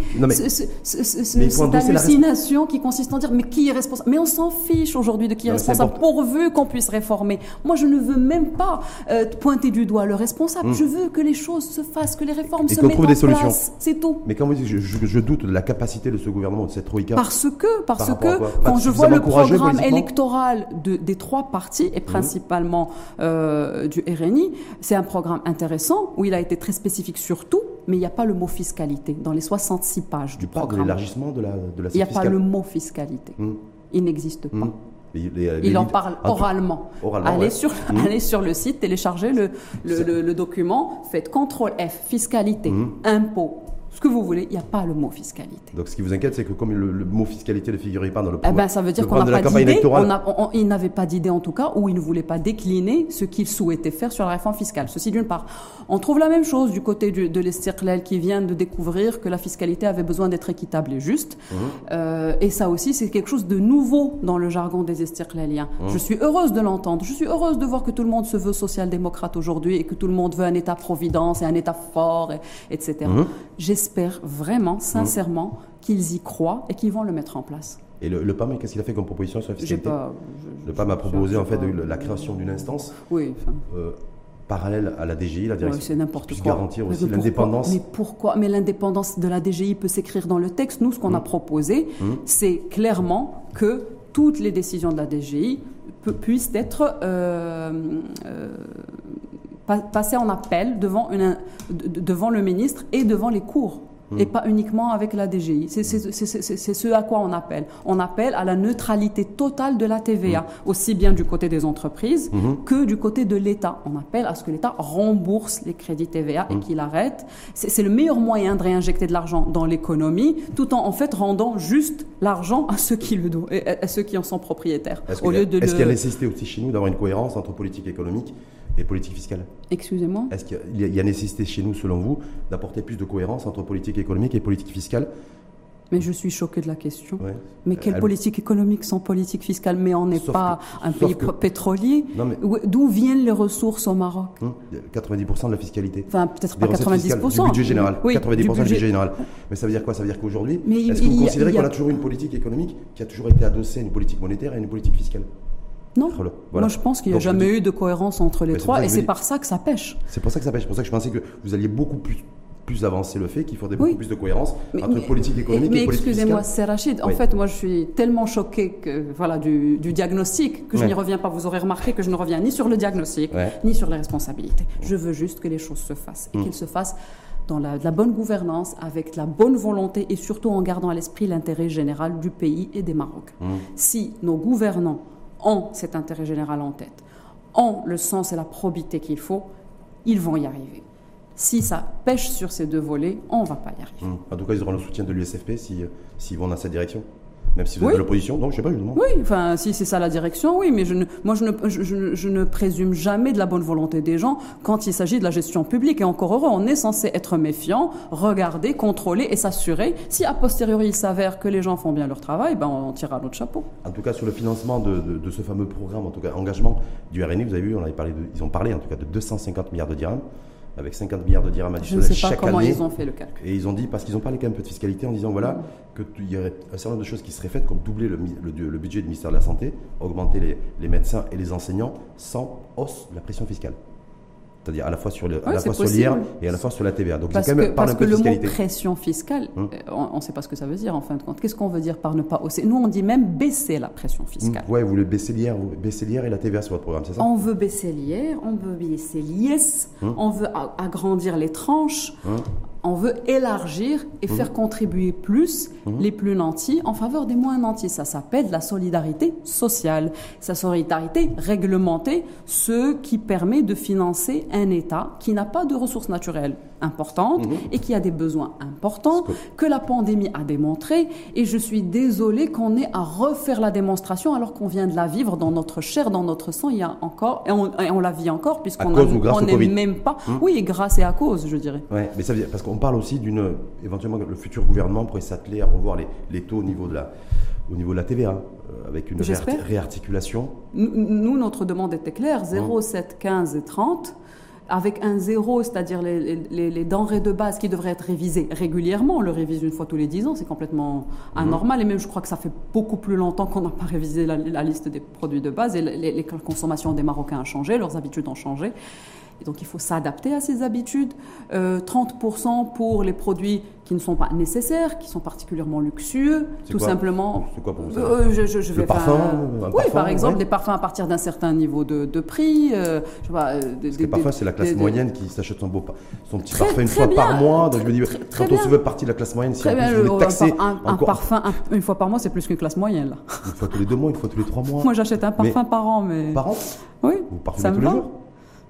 cette hallucination qui consiste en dire mais qui est responsable? Mais on s'en fiche aujourd'hui de qui est responsable, pourvu qu'on puisse réformer. Moi, je ne veux même pas euh, pointer du doigt le responsable. Mm. Je veux que les choses se fassent, que les réformes se mettent en place. C'est tout. Mais quand vous dites, je, je, doute de la capacité de ce gouvernement, de cette troïka. Parce que, parce que, quand je vois le programme électoral de, des trois partis, et principalement euh, du RNI. C'est un programme intéressant où il a été très spécifique sur tout, mais il n'y a pas le mot fiscalité dans les 66 pages du, programme. l'élargissement de la de Il n'y a pas le mot fiscalité. Hmm. Il n'existe pas. Hmm. il en parle oralement. allez, sur, hmm. allez sur le site, téléchargez le, le, le, document, faites CTRL F, fiscalité, impôt, ce que vous voulez, il n'y a pas le mot fiscalité. Donc ce qui vous inquiète, c'est que comme le, mot fiscalité ne figurait pas dans le programme, eh ben, ça veut dire qu'on n'a pas d'idée. Il n'avait pas d'idée en tout cas, ou il ne voulait pas décliner ce qu'il souhaitait faire sur la réforme fiscale. Ceci d'une part. On trouve la même chose du côté de l'Estirlel qui vient de découvrir que la fiscalité avait besoin d'être équitable et juste. Mmh. Euh, et ça aussi, c'est quelque chose de nouveau dans le jargon des Estirleliens. Mmh. Je suis heureuse de l'entendre. Je suis heureuse de voir que tout le monde se veut social-démocrate aujourd'hui et que tout le monde veut un État-providence et un État fort, etc. Mmh. J'espère vraiment, sincèrement, qu'ils y croient et qu'ils vont le mettre en place. Et le, PAM, qu'est-ce qu'il a fait comme proposition sur la fiscalité pas, Le PAM a proposé en fait la création d'une instance oui, euh, parallèle à la DGI, la direction, c'est n'importe quoi. garantir aussi l'indépendance. Mais pourquoi Mais l'indépendance de la DGI peut s'écrire dans le texte. Nous, ce qu'on a mmh. proposé, mmh. c'est clairement que toutes les décisions de la DGI puissent être euh, euh, passées en appel devant, une, devant le ministre et devant les cours et hmm. pas uniquement avec la DGI. C'est ce à quoi on appelle. On appelle à la neutralité totale de la TVA, hmm. aussi bien du côté des entreprises hmm. que du côté de l'État. On appelle à ce que l'État rembourse les crédits TVA et qu'il arrête. C'est le meilleur moyen de réinjecter de l'argent dans l'économie, tout en en fait rendant juste l'argent à ceux qui le à ceux qui en sont propriétaires. Est-ce qu'il y a nécessité aussi chez nous d'avoir une cohérence entre politique économique? Et politique fiscale Excusez-moi Est-ce qu'il y, a nécessité chez nous, selon vous, d'apporter plus de cohérence entre politique économique et politique fiscale mais je suis choquée de la question. Mais quelle politique économique sans politique fiscale Mais on n'est pas un pays pétrolier. D'où viennent les ressources au Maroc? 90% hum, de la fiscalité. Enfin, peut-être pas 90%. Du budget général. Oui, 90% du budget... général. Mais ça veut dire quoi? Ça veut dire qu'aujourd'hui, est-ce que vous considérez qu'on a toujours une politique économique qui a toujours été adossée à une politique monétaire et une politique fiscale? Non. Moi, je pense qu'il n'y a jamais eu de cohérence entre les trois, et c'est par ça que ça pêche. C'est pour ça que ça pêche. C'est pour ça que je pensais que vous alliez beaucoup plus plus avancer le fait qu'il faudrait beaucoup plus de cohérence entre politique économique et politique. Mais excusez-moi, c'est Rachid. En fait, moi, je suis tellement choqué que, voilà, du, diagnostic que je n'y reviens pas. Vous aurez remarqué que je ne reviens ni sur le diagnostic, ni sur les responsabilités. Je veux juste que les choses se fassent et mm. qu'elles se fassent dans la, la, bonne gouvernance, avec la bonne volonté et surtout en gardant à l'esprit l'intérêt général du pays et des Maroc. Mm. Si nos gouvernants ont cet intérêt général en tête, ont le sens et la probité qu'il faut, ils vont y arriver. Si ça pêche sur ces deux volets, on ne va pas y arriver. Mmh. En tout cas, ils auront le soutien de l'USFP s'ils vont dans cette direction même si vous êtes de l'opposition, donc je sais pas, je demande. Oui, enfin, si c'est ça la direction, oui, mais je ne, moi je ne, je, ne présume jamais de la bonne volonté des gens quand il s'agit de la gestion publique. Et encore heureux, on est censé être méfiant, regarder, contrôler et s'assurer. Si a posteriori il s'avère que les gens font bien leur travail, ben on tirera notre chapeau. En tout cas, sur le financement de, de, ce fameux programme, en tout cas engagement du RNI, vous avez vu, on avait parlé de, ils ont parlé en tout cas de 250 milliards de dirhams avec 50 milliards de dirhams additionnels chaque année. Je ne sais pas comment ils ont fait le calcul. Et ils ont dit, parce qu'ils ont parlé quand même un peu de fiscalité, en disant voilà, mm. Qu'il y aurait un certain nombre de choses qui seraient faites, comme doubler le, le, budget du ministère de la Santé, augmenter les, les médecins et les enseignants sans hausse de la pression fiscale c'est-à-dire à la fois sur l'IR et à la fois sur la TVA. Donc parce quand même que, parce que le mot pression fiscale, hum. euh, on ne sait pas ce que ça veut dire en fin de compte. Qu'est-ce qu'on veut dire par ne pas hausser? Nous, on dit même baisser la pression fiscale. Oui, vous voulez baisser l'IR, baisser l'IR et la TVA sur votre programme, c'est ça? On veut baisser l'IR, on veut baisser l'IS, hum. on veut agrandir les tranches, hum on veut élargir et faire mmh. contribuer plus mmh. les plus nantis en faveur des moins nantis. Ça s'appelle la solidarité sociale. Sa solidarité réglementée, ce qui permet de financer un État qui n'a pas de ressources naturelles importantes mmh. et qui a des besoins importants que la pandémie a démontré. Et je suis désolée qu'on ait à refaire la démonstration alors qu'on vient de la vivre dans notre chair, dans notre sang. Il y a encore et on, la vit encore puisqu'on n'est même pas. Oui, grâce et à cause, je dirais. Ouais, mais ça veut dire, parce qu'on on parle aussi d'une. Éventuellement, le futur gouvernement pourrait s'atteler à revoir les, taux au niveau de la, au niveau de la TVA, euh, avec une réarticulation. Nous, notre demande était claire 0, 7, 15 et 30 avec un zéro, c'est-à-dire les, denrées de base qui devraient être révisées régulièrement. On le révise une fois tous les 10 ans, c'est complètement mhm. anormal. Et même, je crois que ça fait beaucoup plus longtemps qu'on n'a pas révisé la, la, liste des produits de base. Et les, consommations des Marocains ont changé, leurs habitudes ont changé. Et donc il faut s'adapter à ces habitudes. 30% euh, pour les produits qui ne sont pas nécessaires, qui sont particulièrement luxueux, tout simplement. C'est quoi pour vous euh, je, je, vais parfum, faire Oui, par exemple, des parfums à partir d'un certain niveau de, de prix. Euh, je euh, Parce que parfois, c'est la classe moyenne qui s'achète son, beau, son petit parfum une fois par mois. Donc je me dis, quand on se veut partie de la classe moyenne, si on veut taxer un, parfum une fois par mois, c'est plus qu'une classe moyenne. Là. Une fois tous les deux mois, une fois tous les trois mois. Moi, j'achète un parfum par an, mais. Par an Oui. Vous parfumez tous les jours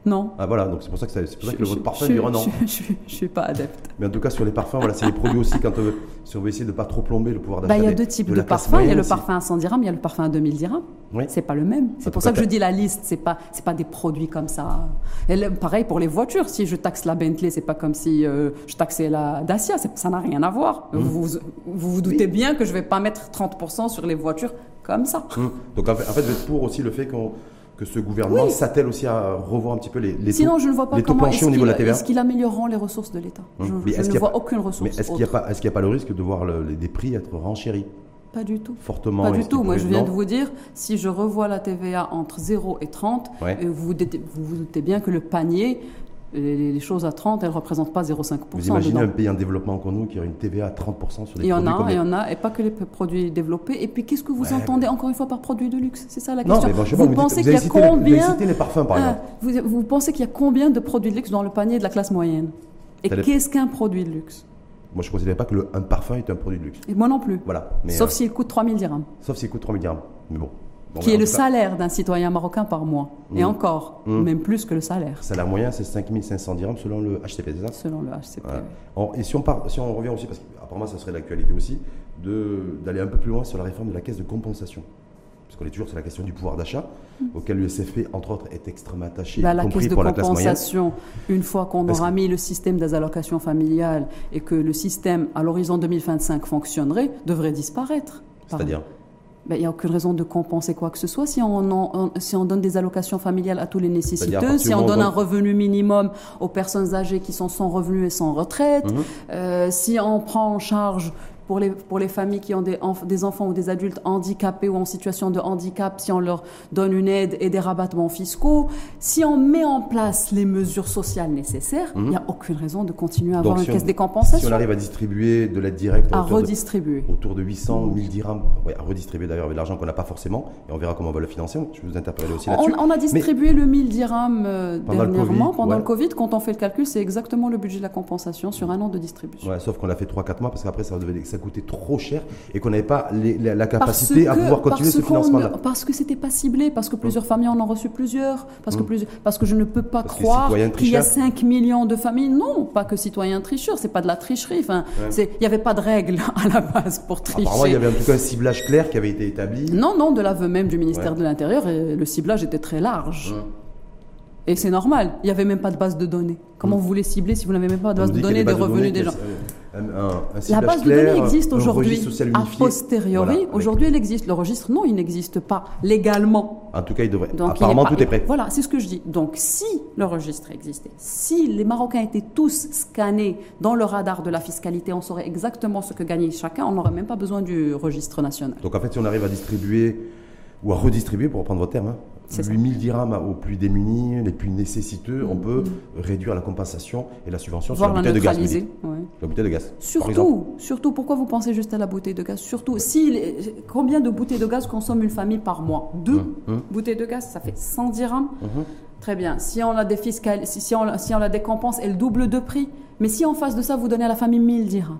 non. Ah voilà, donc c'est pour ça que, c'est pour ça que votre parfum dure un an. Je, ne suis pas adepte. Mais en tout cas, sur les parfums, voilà, c'est les produits aussi, quand on veut, si on veut essayer de ne pas trop plomber le pouvoir d'achat. Bah, il y a deux types de, parfums. Il y a le parfum à 100 dirhams, il y a le parfum à 2000 dirhams. Oui. C'est pas le même. C'est pour ça que je dis la liste. C'est pas, c'est pas des produits comme ça. Et pareil pour les voitures. Si je taxe la Bentley, c'est pas comme si euh, je taxais la Dacia. Ça n'a rien à voir. Mmh. Vous, vous, vous doutez bien que je vais pas mettre 30% sur les voitures comme ça. Mmh. Donc en fait, en fait, vous êtes pour aussi le fait qu'on que ce gouvernement s'attelle aussi à revoir un petit peu les, les Sinon, taux, je ne vois pas comment est-ce qu'ils qu'il amélioreront les ressources de l'État. Hum. Je, ne vois aucune ressource. Mais est-ce qu'il n'y a, pas, est a pas le risque de voir les, des prix être renchéris Pas du tout. fortement Pas du est-ce tout. Moi, je viens de vous dire, si je revois la TVA entre 0 et 30, Ouais. euh, vous, vous doutez- vous vous doutez bien que le panier, les, les choses à 30, elles ne représentent pas 0,5%. Vous imaginez dedans. un pays en développement comme nous qui aurait une TVA à 30% sur les Il y en produits a, comme il y les- en a, et pas que les produits développés. Et puis, qu'est-ce que vous Ouais, entendez encore une fois par produit de luxe? C'est ça la Non, question. mais bon, je vous vous, dites- pensez vous qu'il y avez a cité les- vous avez combien cité les parfums, par Ah, exemple. vous, vous pensez qu'il y a combien de produits de luxe dans le panier de la classe moyenne? Et qu'est-ce qu'un produit de luxe? Moi, je ne considère pas que le, un parfum est un produit de luxe. Et moi non plus. Voilà. Mais, Sauf euh, s'il coûte 3000 dirhams, sauf s'il coûte 3 000 dirhams. Mais bon. Bon, qui en est le cas, salaire d'un citoyen marocain par mois. Et Mm. encore, Mm. même plus que le salaire, Le salaire moyen, c'est 5 500 dirhams selon le HCP, c'est ça? Selon le HCP. Et si on, part, si on revient aussi, parce qu'apparemment ça serait l'actualité aussi, d'aller un peu plus loin sur la réforme de la caisse de compensation. Parce qu'on est toujours sur la question du pouvoir d'achat, auquel l'USFP, entre autres, est extrêmement attaché, Bah, y la compris caisse de pour la classe moyenne. compensation, une fois qu'on aura que- mis le système des allocations familiales et que le système, à l'horizon 2025, fonctionnerait, devrait disparaître. Pardon. Ben, Il n'y a aucune raison de compenser quoi que ce soit si on, en- on- si on donne des allocations familiales à tous les nécessiteux, si on donne on un revenu minimum aux personnes âgées qui sont sans revenus et sans retraite, Mhm. euh, si on prend en charge pour les, pour les familles qui ont des, enf- des enfants ou des adultes handicapés ou en situation de handicap, si on leur donne une aide et des rabattements fiscaux, si on met en place les mesures sociales nécessaires, il n'y a aucune raison de continuer à avoir Mhm. Donc, une si caisse on- des compensations Si on arrive à distribuer de l'aide directe à autour de, redistribuer. autour de 800, 1000 dirhams, ouais, à redistribuer d'ailleurs avec l'argent qu'on n'a pas forcément, et on verra comment on va le financer. Je vous interpeller aussi là-dessus. On, on a distribué le 1000 dirhams euh, Pendant le dernièrement, Covid, pendant ouais. le Covid. Quand on fait le calcul, c'est exactement le budget de la compensation sur un an de distribution. Ouais, sauf qu'on l'a fait 3-4 mois parce qu'après ça, devait- ça coûtait trop cher et qu'on n'avait pas les- la, capacité à pouvoir continuer ce financement-là. Parce que c'était pas ciblé, parce que plusieurs familles en ont reçu plusieurs, parce que, plus- parce que je ne peux pas Parce croire qu'il y a tricheurs. 5 millions de familles. Non, pas que citoyens tricheurs, c'est pas de la tricherie. Enfin, il n'y avait pas de règles à la base pour tricher. Apparemment, il y avait en tout cas un ciblage clair qui avait été établi. Non, non, de l'aveu même du ministère Ouais. de l'Intérieur, le ciblage était très large. Ouais. Et c'est normal, il n'y avait même pas de base de données. Comment Mm. vous voulez cibler si vous n'avez même pas de base de données des de revenus données, des gens Un, La base de données existe aujourd'hui. A posteriori, Voilà, avec- aujourd'hui elle existe. Le registre, non, il n'existe pas légalement. En tout cas, il devrait. Donc, il Apparemment, pas- tout est prêt. Voilà, c'est ce que je dis. Donc, si le registre existait, si les Marocains étaient tous scannés dans le radar de la fiscalité, on saurait exactement ce que gagnait chacun, on n'aurait même pas besoin du registre national. Donc en fait, si on arrive à distribuer ou à redistribuer, pour reprendre votre terme, hein. 8000 dirhams aux plus démunis, les plus nécessiteux, on peut réduire la compensation et la subvention sur la bouteille de gaz. ouais. La bouteille de gaz. Surtout, surtout, pourquoi vous pensez juste à la bouteille de gaz? Surtout, si combien de bouteilles de gaz consomme une famille par mois? Deux Hum, hum. bouteilles de gaz, ça fait 100 dirhams? Mhm. Très bien. Si on la défiscale, si, si on, si on la décompense, elle double de prix. Mais si en face de ça, vous donnez à la famille 1000 dirhams?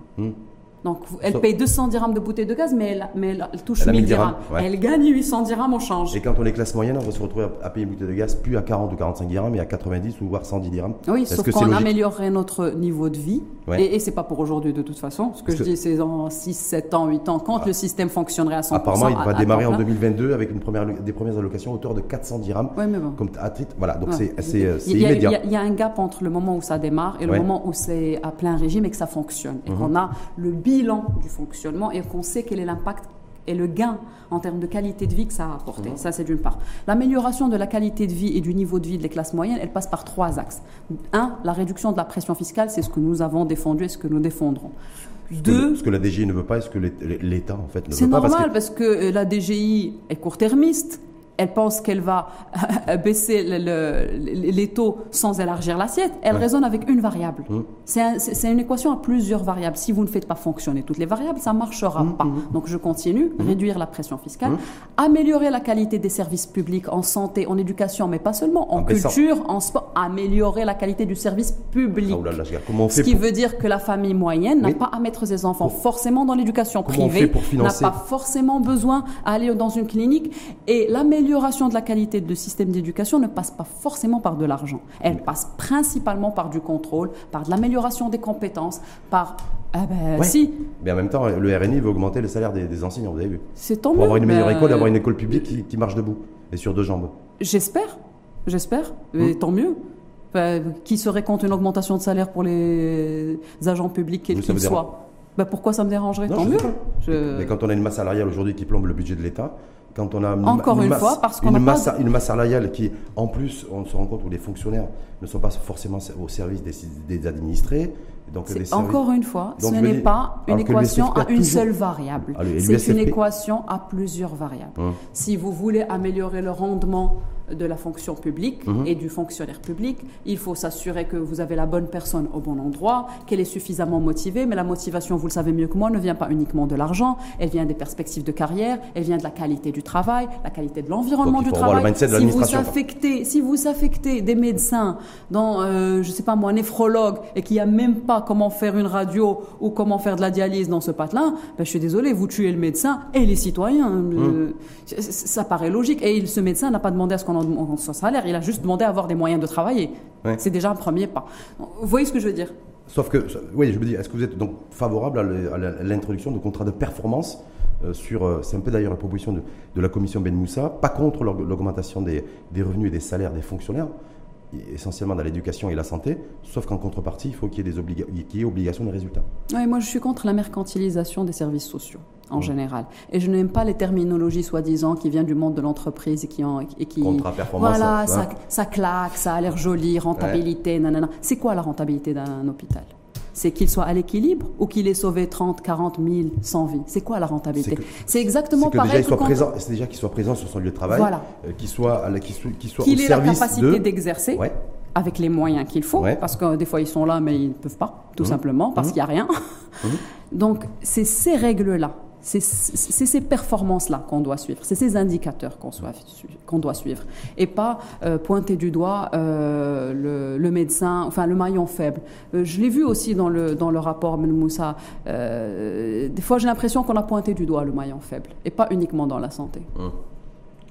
Donc, elle Sauf- paye 200 dirhams de bouteille de gaz, mais elle, mais elle, elle touche Elle a 1000 1000 dirhams. ouais. Elle gagne 800 dirhams au change. Et quand on est classe moyenne, on va se retrouver à à payer une bouteille de gaz plus à 40 ou 45 dirhams, mais à 90 ou voire 110 dirhams. Oui, sauf qu'on améliorerait notre niveau de vie. Ouais. Et, et c'est pas pour aujourd'hui de toute façon. Ce que Parce je que- dis, c'est en 6, 7 ans, 8 ans, quand le système fonctionnerait à 100%. Apparemment, il à- va à démarrer temps en plein. 2022 avec une première, des premières allocations à hauteur de 400 dirhams. Oui, mais bon. Comme à titre, voilà, donc Ouais. c'est euh, Il y immédiat. Il y, y a un gap entre le moment où ça démarre et le moment où c'est à plein régime et que ça fonctionne. Et qu'on a le bilan du fonctionnement et qu'on sait quel est l'impact et le gain en termes de qualité de vie que ça a apporté. Ça, c'est d'une part. L'amélioration de la qualité de vie et du niveau de vie des classes moyennes, elle passe par trois axes. Un, la réduction de la pression fiscale, c'est ce que nous avons défendu et ce que nous défendrons. Deux, ce que la DGI ne veut pas et ce que l'É- l'État en fait ne c'est veut pas. normal parce parce que, euh, la DGI est court-termiste. Elle pense qu'elle va baisser le- le- les taux sans élargir l'assiette. Elle Ouais. raisonne avec une variable. Hum. C'est un- C'est c'est une équation à plusieurs variables. Si vous ne faites pas fonctionner toutes les variables, ça ne marchera Hum, pas. hum. Donc je continue, réduire la pression fiscale, améliorer la qualité des services publics en santé, en éducation, mais pas seulement, en En baissant. culture, en sport, améliorer la qualité du service public. que- Oh là là, je regarde. comment on Ce qui pour- veut dire que la famille moyenne n'a Oui. pas à mettre ses enfants forcément dans l'éducation privée, n'a pas forcément besoin d'aller dans une clinique. Et l'amélioration de la qualité du système d'éducation ne passe pas forcément par de l'argent. Elle passe principalement par du contrôle, par de l'amélioration des compétences, par... Ah ben Ouais. si, Mais en même temps, le RNI veut augmenter le salaire des, des enseignants, vous avez vu. c'est tant Pour mieux. avoir une meilleure Ben, école, avoir une école publique qui, qui marche debout et sur deux jambes. J'espère, j'espère, et Hmm. tant mieux. Enfin, qui serait contre une augmentation de salaire pour les agents publics quels qu'ils soient? Ben, Pourquoi ça me dérangerait? Non, Tant mieux. Je- Mais quand on a une masse salariale aujourd'hui qui plombe le budget de l'État, quand on a Encore une masse, fois, parce qu'on une masse, de- une masse salariale qui, en plus, on se rend compte où les fonctionnaires ne sont pas forcément au service des, des administrés, Donc, encore une fois, ce n'est pas une équation à une seule variable. C'est une équation à plusieurs variables. Hum. Si vous voulez améliorer le rendement de la fonction publique mhm. et du fonctionnaire public. Il faut s'assurer que vous avez la bonne personne au bon endroit, qu'elle est suffisamment motivée. Mais la motivation, vous le savez mieux que moi, ne vient pas uniquement de l'argent. Elle vient des perspectives de carrière, elle vient de la qualité du travail, la qualité de l'environnement du travail. si, vous affectez, si vous affectez des médecins dans, euh, je sais pas moi, un néphrologue et qui a même pas comment faire une radio ou comment faire de la dialyse dans ce patelin, ben, je suis désolé, vous tuez le médecin et les citoyens. Euh, mhm. ça paraît logique. Et ce médecin n'a pas demandé à ce qu'on en son salaire, il a juste demandé à avoir des moyens de travailler. C'est déjà un premier pas. Vous voyez ce que je veux dire? Sauf que, oui, je me dis, est-ce que vous êtes donc favorable à l'introduction de contrats de performance euh, sur, euh, c'est un peu d'ailleurs la proposition de, la commission Ben Moussa, pas contre l'augmentation des, revenus et des salaires des fonctionnaires, essentiellement dans l'éducation et la santé, sauf qu'en contrepartie, il faut qu'il y ait des y ait obligation de résultats. Oui, moi je suis contre la mercantilisation des services sociaux en général. Et je n'aime pas les terminologies soi-disant qui viennent du monde de l'entreprise et qui ont et qui Contre-performance. Voilà, ça, ça, claque, ça a l'air joli, rentabilité, nanana. C'est quoi la rentabilité d'un hôpital? C'est qu'il soit à l'équilibre ou qu'il ait sauvé 30, 40 000, 100 vies. C'est quoi la rentabilité C'est exactement pareil. Déjà, soit présent, c'est déjà qu'il soit présent sur son lieu de travail, voilà. euh, qu'il soit, qu'il soit, qu'il soit qu'il ait la capacité d'exercer. avec les moyens qu'il faut, parce que des fois ils sont là mais ils ne peuvent pas, tout mmh. simplement, parce mmh. qu'il n'y a rien. Mmh. Donc c'est ces règles-là c'est ces performances-là qu'on doit suivre, c'est ces indicateurs qu'on doit suivre, et pas euh, pointer du doigt euh, le, médecin, enfin le maillon faible. Euh, je l'ai vu aussi dans le, dans le rapport Moussa. des fois, j'ai l'impression qu'on a pointé du doigt le maillon faible, et pas uniquement dans la santé. Hum.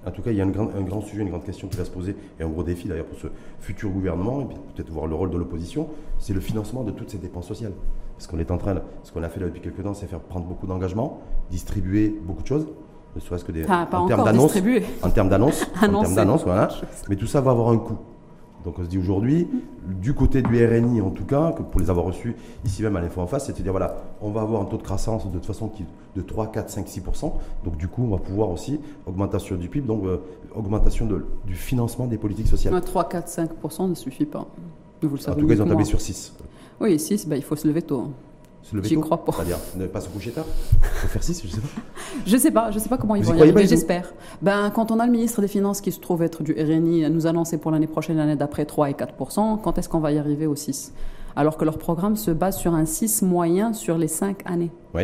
En tout cas, il y a un grand, un grand, sujet, une grande question qui va se poser, et un gros défi d'ailleurs pour ce futur gouvernement, et peut-être voir le rôle de l'opposition, c'est le financement de toutes ces dépenses sociales. Parce qu'on est en train, ce qu'on a fait depuis quelques temps, c'est faire prendre beaucoup d'engagements, distribuer beaucoup de choses, ne serait-ce que des, en, termes d'annonces, en termes d'annonces, en termes d'annonces, voilà. Mais tout ça va avoir un coût. Donc on se dit aujourd'hui, du côté du RNI en tout cas, que pour les avoir reçus ici même à l'info en face, c'est de dire voilà, on va avoir un taux de croissance de toute façon qui, de 3, 4, 5, 6%. Donc du coup, on va pouvoir aussi, augmentation du PIB, donc euh, augmentation de, du financement des politiques sociales. 3, 4, 5% ne suffit pas. Vous le savez en tout cas, ils ont tablé sur 6. Oui, 6, bah, il faut se lever tôt. Hein. J'y crois pas. C'est-à-dire ne pas se coucher tard faut faire 6, je sais pas. Je sais pas, je sais pas comment ils vont y arriver, j'espère. Ben, quand on a le ministre des Finances qui se trouve être du RNI, nous annoncer pour l'année prochaine, l'année d'après 3 et 4 quand est-ce qu'on va y arriver au 6 Alors que leur programme se base sur un 6 moyen sur les 5 années. Oui.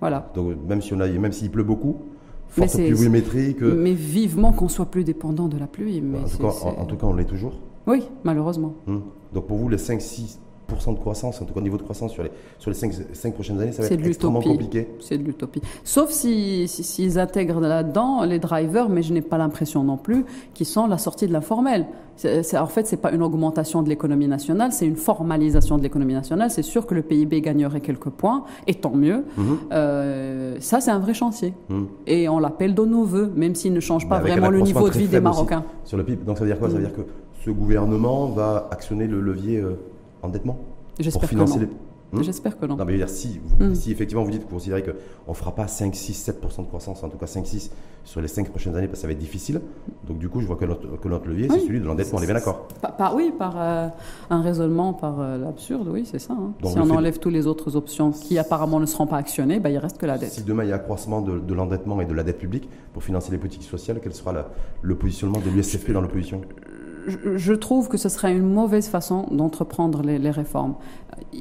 Voilà. Donc même si on a, même s'il pleut beaucoup, force pluviométrique. Mais vivement qu'on soit plus dépendant de la pluie. Mais en, tout cas, en, tout cas, on l'est toujours. Oui, malheureusement. Hum. Donc pour vous, les 5-6 de croissance, en tout cas niveau de croissance sur les, sur les 5, prochaines années, ça va être extrêmement compliqué. C'est de l'utopie. Sauf s'ils si, intègrent là-dedans les drivers, mais je n'ai pas l'impression non plus, qui sont la sortie de l'informel. En fait, c'est pas une augmentation de l'économie nationale, c'est une formalisation de l'économie nationale. C'est sûr que le PIB gagnerait quelques points, et tant mieux. Mhm. Euh, ça, c'est un vrai chantier. Mhm. Et on l'appelle de nos voeux, même s'il ne change pas vraiment le niveau de vie des Marocains. Sur le PIB. Donc ça veut dire quoi? Ça veut dire que ce gouvernement va actionner le levier endettement J'espère que non. Hmm J'espère que non. Non, mais dire, si, hmm. si effectivement vous dites que vous considérez qu'on ne fera pas 5, 6, 7% de croissance, en tout cas 5, 6 sur les 5 prochaines années, parce que ça va être difficile. Donc du coup, je vois que notre, que notre levier, c'est celui de l'endettement. On est bien d'accord Oui, par euh, un raisonnement, par euh, l'absurde, oui, c'est ça. Hein. si on enlève toutes les autres options qui apparemment ne seront pas actionnées, bah, il reste que la dette. Si demain il y a accroissement de, de l'endettement et de la dette publique pour financer les politiques sociales, quel sera le positionnement de l'USFP dans l'opposition? Je trouve que ce serait une mauvaise façon d'entreprendre les, réformes.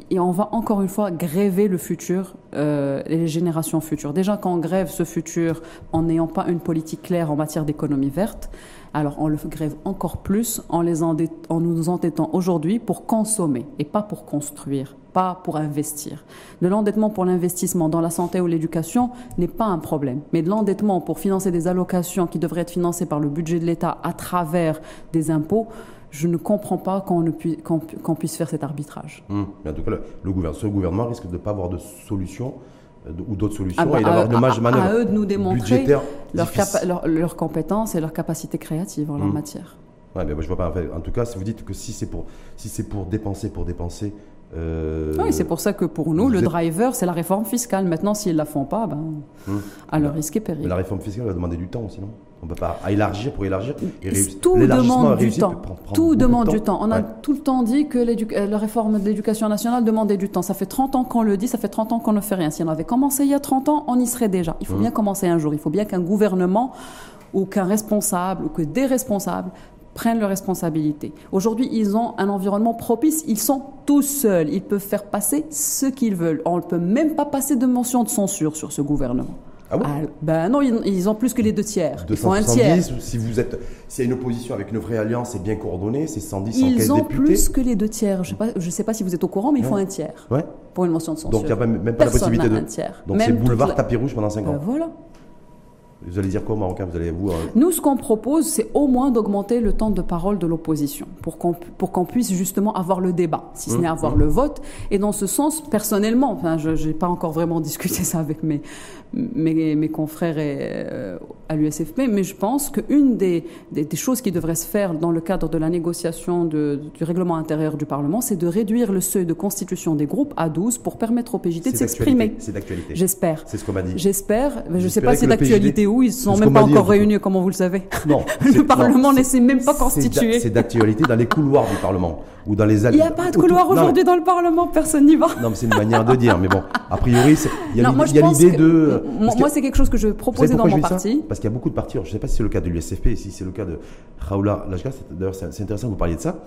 Et on va encore une fois gréver le futur euh, et les générations futures. Déjà, quand on grève ce futur en n'ayant pas une politique claire en matière d'économie verte, alors on le grève encore plus en, nous entêtant aujourd'hui pour consommer et pas pour construire, pas pour investir. De l'endettement pour l'investissement dans la santé ou l'éducation n'est pas un problème, mais de l'endettement pour financer des allocations qui devraient être financées par le budget de l'État à travers des impôts, je ne comprends pas qu'on puisse faire cet arbitrage. Hum. en tout cas, le, gouvernement, ce gouvernement risque de ne pas avoir de solution euh, ou d'autres solutions ah bah, et d'avoir de marge de manœuvre à eux de nous démontrer leurs compétences et leur capacité créative en la mmh. matière. Ouais, mais moi, je vois pas. En, tout cas, si vous dites que si c'est pour, si pour dépenser, pour dépenser, Euh, oui, c'est pour ça que pour nous, le driver, c'est la réforme fiscale. Maintenant, s'ils ne la font pas, ben, hum. à leur risque et péril. La réforme fiscale va demander du temps sinon on ne peut pas élargir pour élargir. tout demande du temps. tout demande du temps. On a tout le temps dit que euh, la réforme de l'éducation nationale demandait du temps. Ça fait 30 ans qu'on le dit, ça fait 30 ans qu'on ne fait rien. Si on avait commencé il y a 30 ans, on y serait déjà. Il faut hum. bien commencer un jour. Il faut bien qu'un gouvernement ou qu'un responsable ou que des responsables prennent leurs responsabilités. Aujourd'hui, ils ont un environnement propice, ils sont tous seuls, ils peuvent faire passer ce qu'ils veulent. On ne peut même pas passer de mention de censure sur ce gouvernement. Ah, ah ben non, ils, ont plus que les deux tiers. Ils font un tiers. Si vous êtes, s'il y a une opposition avec une vraie alliance et bien coordonnée, c'est 110, 115 députés. Ils ont plus que les deux tiers. Je ne sais, sais, pas si vous êtes au courant, mais ils font un tiers. Ouais. Pour une mention de censure. Donc il n'y a même pas la possibilité de. Un tiers. Donc c'est boulevard tapis rouge pendant 5 ans. Ben voilà. Vous allez dire quoi, Marocain Vous allez vous euh, Nous, ce qu'on propose, c'est au moins d'augmenter le temps de parole de l'opposition pour qu'on pour qu'on puisse justement avoir le débat, si ce n'est mmh, avoir mmh. le vote. Et dans ce sens, personnellement, enfin, je n'ai pas encore vraiment discuté ça avec mes mes, mes confrères et, euh, à l'USFP, mais je pense qu'une des, des, des, choses qui devrait se faire dans le cadre de la négociation de, du règlement intérieur du Parlement, c'est de réduire le seuil de constitution des groupes à 12 pour permettre au PJD de s'exprimer. C'est d'actualité. J'espère. C'est ce qu'on m'a dit. J'espère. Je ne sais pas si c'est d'actualité où, ils ne sont même pas encore réunis, comment vous le savez. Non. le Parlement n'est même pas constitué. C'est d'actualité dans les couloirs du Parlement ou dans les Il n'y a pas de couloir aujourd'hui dans le Parlement, personne n'y va. Non, mais c'est une manière de dire. Mais bon, a priori, il y a l'idée de. Moi, c'est quelque chose que je proposer dans mon parti. Parce qu'il y a beaucoup de partis. je ne sais pas si c'est le cas de l'USFP, si c'est le cas de Raoula Lajga. D'ailleurs, c'est intéressant que vous parliez de ça.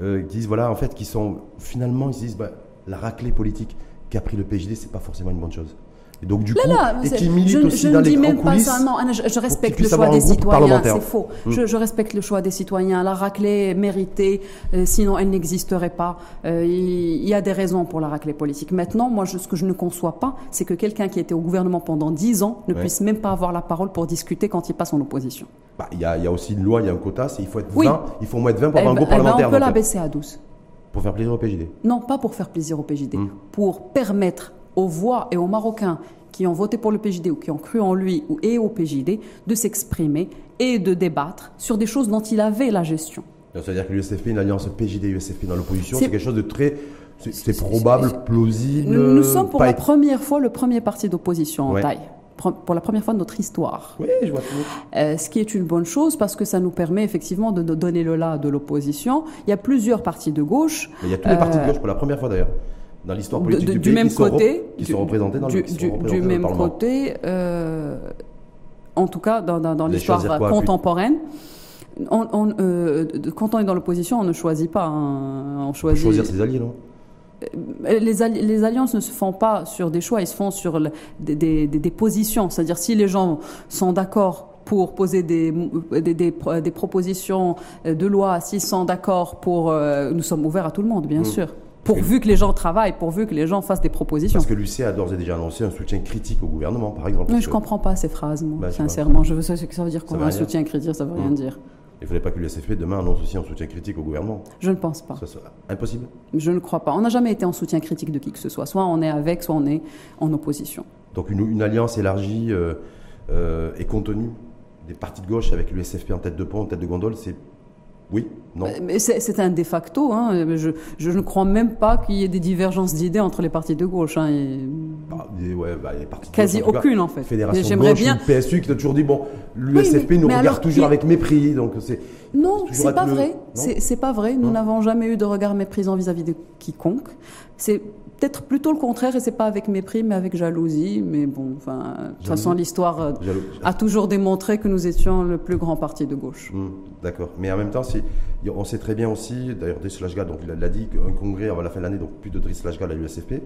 Euh, qui disent voilà, en fait, qui sont finalement, ils se disent bah, la raclée politique qu'a pris le PJD, c'est pas forcément une bonne chose. Et donc du coup, et qui milite je, aussi je dans ne dis même pas ça. Non, je, respecte le choix des citoyens. C'est faux. Hmm. Je, respecte le choix des citoyens. La raclée est méritée, euh, sinon elle n'existerait pas. Euh, il y a des raisons pour la raclée politique. Maintenant, moi, ce que je ne conçois pas, c'est que quelqu'un qui était au gouvernement pendant dix ans ne puisse même pas avoir la parole pour discuter quand il passe en opposition. Bah, il y, a, y, a aussi une loi, il y a un quota, il faut être 20, il faut moins de 20 pour avoir un eh groupe ben, eh ben, parlementaire. on peut la baisser à 12. Pour faire plaisir au PJD Non, pas pour faire plaisir au PJD. Hmm. Pour permettre aux voix et aux Marocains qui ont voté pour le PJD ou qui ont cru en lui ou et au PJD de s'exprimer et de débattre sur des choses dont il avait la gestion. C'est-à-dire que l'USFP, une alliance PJD-USFP dans l'opposition, c'est quelque chose de très. C'est probable, plausible. Nous, sommes pour la première fois le premier parti d'opposition en taille pour la première fois de notre histoire. Oui, je vois euh, ce qui est une bonne chose parce que ça nous permet effectivement de, donner le là de l'opposition. Il y a plusieurs partis de gauche. il y a tous les partis de euh, gauche pour la première fois d'ailleurs dans l'histoire politique du, du, même qui côté, sont, qui sont représentés dans le, du, du même côté, euh, en tout cas dans, dans, dans l'histoire contemporaine. On, on, euh, quand on est dans l'opposition, on ne choisit pas. Hein, on choisit. choisir ses alliés, non euh, les, les, alliances ne se font pas sur des choix, ils se font sur des, des, des, positions. C'est-à-dire si les gens sont d'accord pour poser des, des, des, propositions de loi, s'ils sont d'accord pour... Euh, nous sommes ouverts à tout le monde, bien mmh. sûr. Pourvu que les gens travaillent, pourvu que les gens fassent des propositions. Parce que l'UC a d'ores et déjà annoncé un soutien critique au gouvernement, par exemple. Mais je ne comprends pas ces phrases, moi, bah, sincèrement. Je veux ça, ça veut dire quoi Un soutien critique, ça veut rien mmh. dire. Il ne faudrait pas que l'USFP demain annonce aussi un soutien critique au gouvernement. Je ne pense pas. Ça, impossible Je ne crois pas. On n'a jamais été en soutien critique de qui que ce soit. Soit on est avec, soit on est en opposition. Donc une, alliance élargie euh, euh, et contenue des partis de gauche avec l'USFP en tête de pont, en tête de gondole, c'est oui, non. Mais c'est un de facto. Hein. Je, je, ne crois même pas qu'il y ait des divergences d'idées entre les partis de gauche. Hein. Ouais, bah, les partis Quasi de gauche, en aucune, en fait. Fédération J'aimerais bien. Le PSU qui a toujours dit bon, l'USFP nous regarde toujours avec mépris. Donc c'est. Non, c'est pas, vrai. C'est pas vrai. Nous n'avons jamais eu de regard méprisant vis-à-vis de quiconque. C'est peut-être plutôt le contraire, et c'est pas avec mépris, mais avec jalousie. Mais bon, enfin, de toute façon, l'histoire euh, a toujours démontré que nous étions le plus grand parti de gauche. Hmm, d'accord. Mais en même temps, si, on sait très bien aussi, d'ailleurs, Driss Lajga, donc il l'a dit, qu'un congrès avant la fin de l'année, donc plus de Driss Lajga à l'USFP.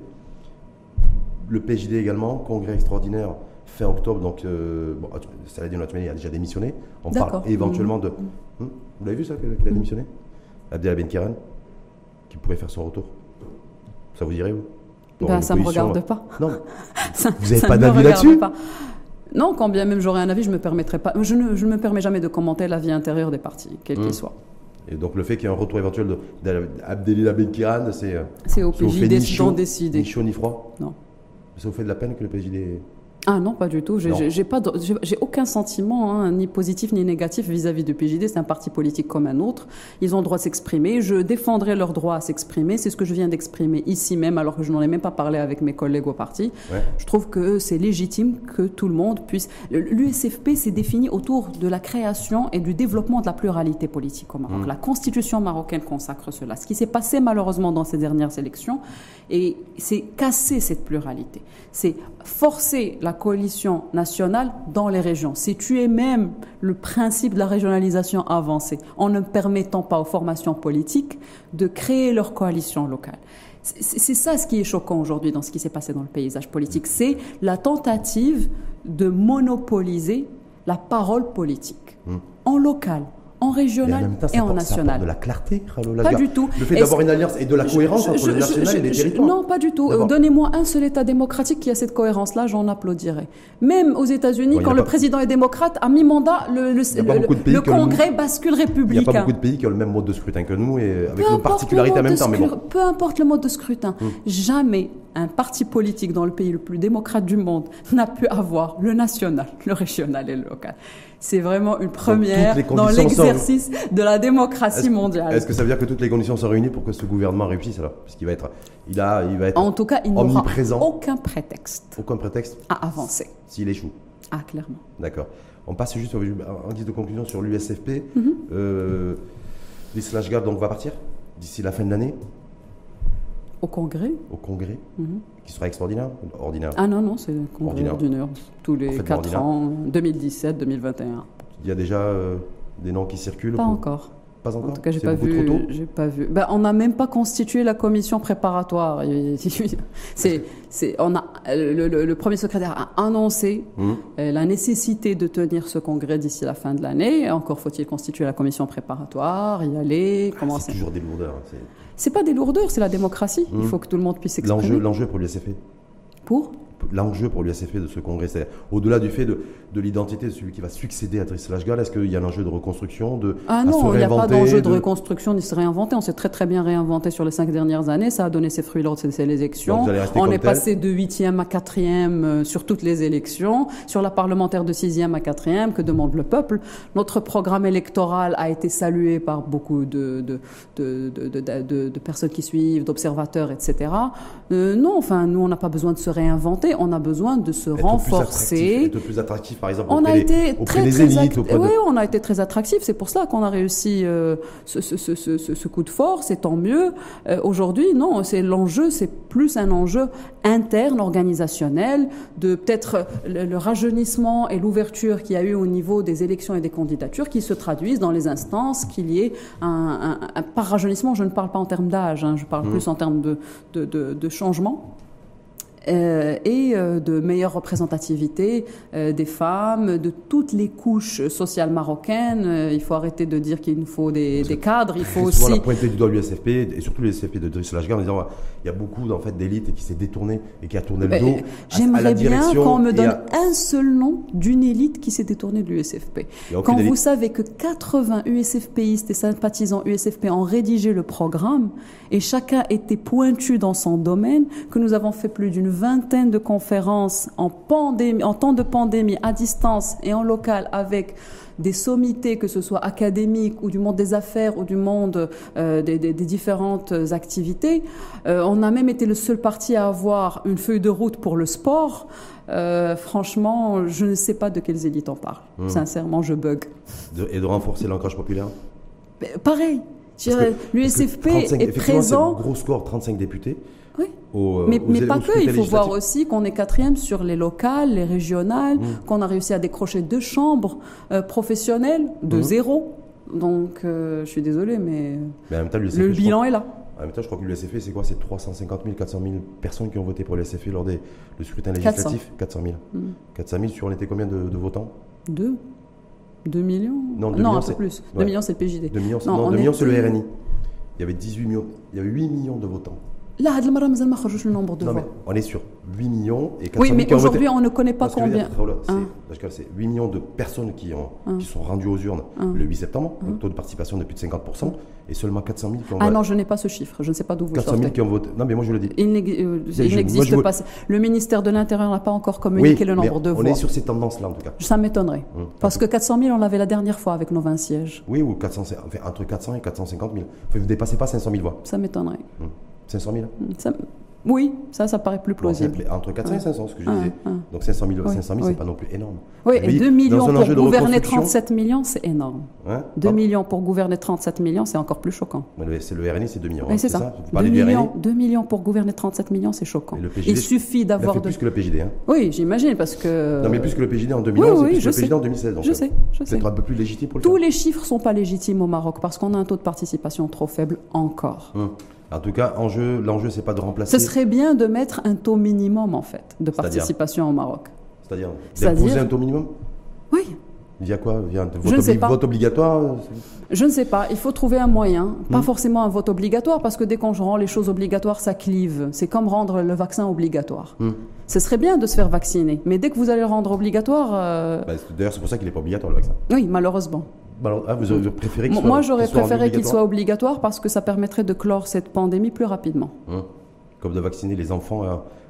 Le PJD également, congrès extraordinaire fin octobre, donc euh, bon, ça l'a dit, il a déjà démissionné. On parle éventuellement de. Hmm. Hmm, vous l'avez vu ça, qu'il a démissionné? Abdellah Ben qui pourrait faire son retour. Ça vous dirait, vous? Ben, Ça ne me regarde pas. Non. vous n'avez pas d'avis là-dessus? Non, quand bien même j'aurais un avis, je me permettrai pas. Je ne, je me permets jamais de commenter la vie intérieure des partis, quel qu'il hmm. soit. Et donc le fait qu'il y ait un retour éventuel d'Abdelila Benkiran, c'est. C'est au PJD d'en décider. Ni chaud ni froid? Non. Ça vous fait de la peine que le PJD. Ah non, pas du tout. J'ai pas, j'ai aucun sentiment, hein, ni positif ni négatif vis-à-vis du PJD. C'est un parti politique comme un autre. Ils ont le droit de s'exprimer. Je défendrai leur droit à s'exprimer. C'est ce que je viens d'exprimer ici même, alors que je n'en ai même pas parlé avec mes collègues au parti. Je trouve que c'est légitime que tout le monde puisse. L'USFP s'est défini autour de la création et du développement de la pluralité politique au Maroc. Mmh. La Constitution marocaine consacre cela. Ce qui s'est passé malheureusement dans ces dernières élections, et c'est casser cette pluralité. C'est forcer la coalition nationale dans les régions. C'est tuer même le principe de la régionalisation avancée en ne permettant pas aux formations politiques de créer leur coalition locale. C'est ça ce qui est choquant aujourd'hui dans ce qui s'est passé dans le paysage politique. C'est la tentative de monopoliser la parole politique hmm. en local en régional et, en, national. de la clarté, Pas du tout. Le fait d'avoir une alliance et de la cohérence entre le national et les territoires. Non, pas du tout. Donnez-moi un seul État démocratique qui a cette cohérence-là, j'en applaudirai. Même aux États-Unis, quand le président est démocrate, à mi-mandat, le, le, Congrès bascule républicain. Il n'y a pas beaucoup de pays qui ont le même mode de scrutin que nous et avec nos particularités en même temps. Peu importe le mode de scrutin, hum. jamais un parti politique dans le pays le plus démocrate du monde n'a pu avoir le national, le régional et le local. C'est vraiment une première dans l'exercice de la démocratie mondiale. Est-ce que ça veut dire que toutes les conditions sont réunies pour que ce gouvernement réussisse alors? Puisqu'il va être, il a, il va être en tout cas, il n'aura aucun prétexte. Aucun prétexte à avancer. S'il échoue. Ah, clairement. D'accord. On passe juste en guise de conclusion sur l'USFP. Mm -hmm. euh, donc va partir d'ici la fin de l'année? Au congrès Au congrès mhm. Qui sera extraordinaire Ordinaire? Ah non, non, c'est le congrès ordinaire. Tous les 4 ans, 2017, 2021. Il y a déjà euh, des noms qui circulent Pas encore. Pas encore En tout cas, j'ai pas, vu, pas vu. Ben, on n'a même pas constitué la commission préparatoire. c'est, c'est, on a, le, premier secrétaire a annoncé hum. euh, la nécessité de tenir ce congrès d'ici la fin de l'année. Encore faut-il constituer la commission préparatoire, y aller, ah, commencer. C'est toujours des lourdeurs. C'est pas des lourdeurs, c'est la démocratie. Il hmm. faut que tout le monde puisse s'exprimer. L'enjeu pour l'USFP Pour? L'enjeu pour l'USFP de ce congrès Au-delà du fait de, de l'identité de celui qui va succéder à Driss Lashgal, est-ce qu'il y a un enjeu de reconstruction de, Ah non, il n'y a pas d'enjeu de... reconstruction ni de se réinventer. On s'est très très bien réinventé sur les cinq dernières années. Ça a donné ses fruits lors de ces élections. On est passé de huitième à quatrième euh, sur toutes les élections. Sur la parlementaire de sixième à quatrième, que demande le peuple Notre programme électoral a été salué par beaucoup de, de, de personnes qui suivent, d'observateurs, etc. Euh, non, enfin, nous, on n'a pas besoin de se réinventer on a besoin de se renforcer. Plus plus attractif, par exemple, on a été très, élites. Oui, on a été très attractif. C'est pour ça qu'on a réussi euh, ce, coup de force, et tant mieux. Euh, aujourd'hui, non, c'est l'enjeu, c'est plus un enjeu interne, organisationnel, de peut-être le, rajeunissement et l'ouverture qu'il y a eu au niveau des élections et des candidatures qui se traduisent dans les instances, qu'il y ait un, par rajeunissement, je ne parle pas en termes d'âge, hein, je parle mmh. plus en termes de, de, de changement euh, et euh, de meilleure représentativité euh, des femmes, de toutes les couches sociales marocaines. il faut arrêter de dire qu'il nous faut des, des cadres. Il faut aussi. la pointer du doigt l'USFP et surtout l'USFP de Driss en disant il y a beaucoup en fait d'élite qui s'est détournée et qui a tourné le ben, dos. J'aimerais bien qu'on me donne un seul nom d'une élite qui s'est détournée de l'USFP. Quand vous savez que 80 USFPistes et sympathisants USFP ont rédigé le programme et chacun était pointu dans son domaine, que nous avons fait plus d'une vingtaine de conférences en, pandémie, en temps de pandémie, à distance et en local, avec des sommités, que ce soit académiques ou du monde des affaires ou du monde euh, des, différentes activités. Euh, on a même été le seul parti à avoir une feuille de route pour le sport. Euh, franchement, je ne sais pas de quelles élites on parle. Hmm. Sincèrement, je bug. et de renforcer l'ancrage populaire? Pareil. L'USFP est présent. Gros score, 35 députés. Oui. Euh, mais, pas que, il faut voir aussi qu'on est quatrième sur les locales, les régionales, mmh. qu'on a réussi à décrocher deux chambres euh, professionnelles de mmh. zéro. Donc, euh, je suis désolé, mais, le bilan est là. En même temps, je crois que l'USFP, c'est quoi? C'est 350 000, 400 000 personnes qui ont voté pour l'USFP lors des, du scrutin législatif 400 000. 400 000 sur on était combien de, votants? Deux. 2 millions? Non, un peu plus. 2 millions, c'est le PJD. 2 millions, non, 2 millions c'est le RNI. Il y avait 18 millions, il y avait 8 millions de votants Là, On est sur 8 millions et 400 Oui, mais aujourd'hui, on ne connaît pas combien. C'est hein. 8 millions de personnes qui, ont, hein. qui sont rendues aux urnes hein. le 8 septembre, un taux de participation de plus de 50%, et seulement 400 000. Ah non, je n'ai pas ce chiffre, je ne sais pas d'où vous 400 000 qui ont voté. Non, mais moi je vous le dis. Il euh, n'existe pas. Le ministère de l'Intérieur n'a pas encore communiqué le nombre de voix. On est sur ces tendances-là, en tout cas. Ça m'étonnerait. Parce que 400 000, on l'avait la dernière fois avec nos 20 sièges. Oui, ou 400, entre 400 et 450 000. Vous ne dépassez pas 500 000 voix. Ça m'étonnerait. Hum. 500 000 Ça- Oui, ça, ça paraît plus Bon, plausible. entre 400 et 500, ce que je Hum, disais. hum. Donc 500 000, Oui, 500 000 oui. c'est pas non plus énorme. Oui, et Lui, 2 dans millions pour gouverner reconstruction- 37 millions, c'est énorme. Hein? 2 Pardon? millions pour gouverner 37 millions, c'est encore plus choquant. C'est le RNI, c'est 2 millions. Hein, c'est ça. Vous 2 parlez du millions, RNI 2 millions pour gouverner 37 millions, c'est choquant. Le PJD, Il suffit d'avoir de... plus que le PJD. Hein? Oui, j'imagine, parce que... Non, mais plus que le PJD en 2011, oui, c'est plus que le sais. PJD en 2016. Donc, Je sais, je sais. Peut-être un peu plus légitime pour le Tous les chiffres sont pas légitimes au Maroc parce qu'on a un taux de participation trop faible encore. En tout cas, enjeu, l'enjeu, c'est pas de remplacer. Ce serait bien de mettre un taux minimum en fait de participation au Maroc. C'est-à-dire d'imposer un taux minimum Oui, Via quoi Via un Je vote, ne sais obli- pas. vote obligatoire je ne sais pas. Il faut trouver un moyen, pas Hmm. forcément un vote obligatoire parce que dès qu'on rend les choses obligatoires, ça clive. C'est comme rendre le vaccin obligatoire. Hum. Ce serait bien de se faire vacciner, mais dès que vous allez le rendre obligatoire, euh, bah, D'ailleurs, c'est pour ça qu'il n'est pas obligatoire le vaccin. oui, malheureusement. Bah, alors, ah, vous auriez préféré qu'il soit moi, j'aurais qu'il préféré qu'il soit obligatoire parce que ça permettrait de clore cette pandémie plus rapidement. Hum. Comme de vacciner les enfants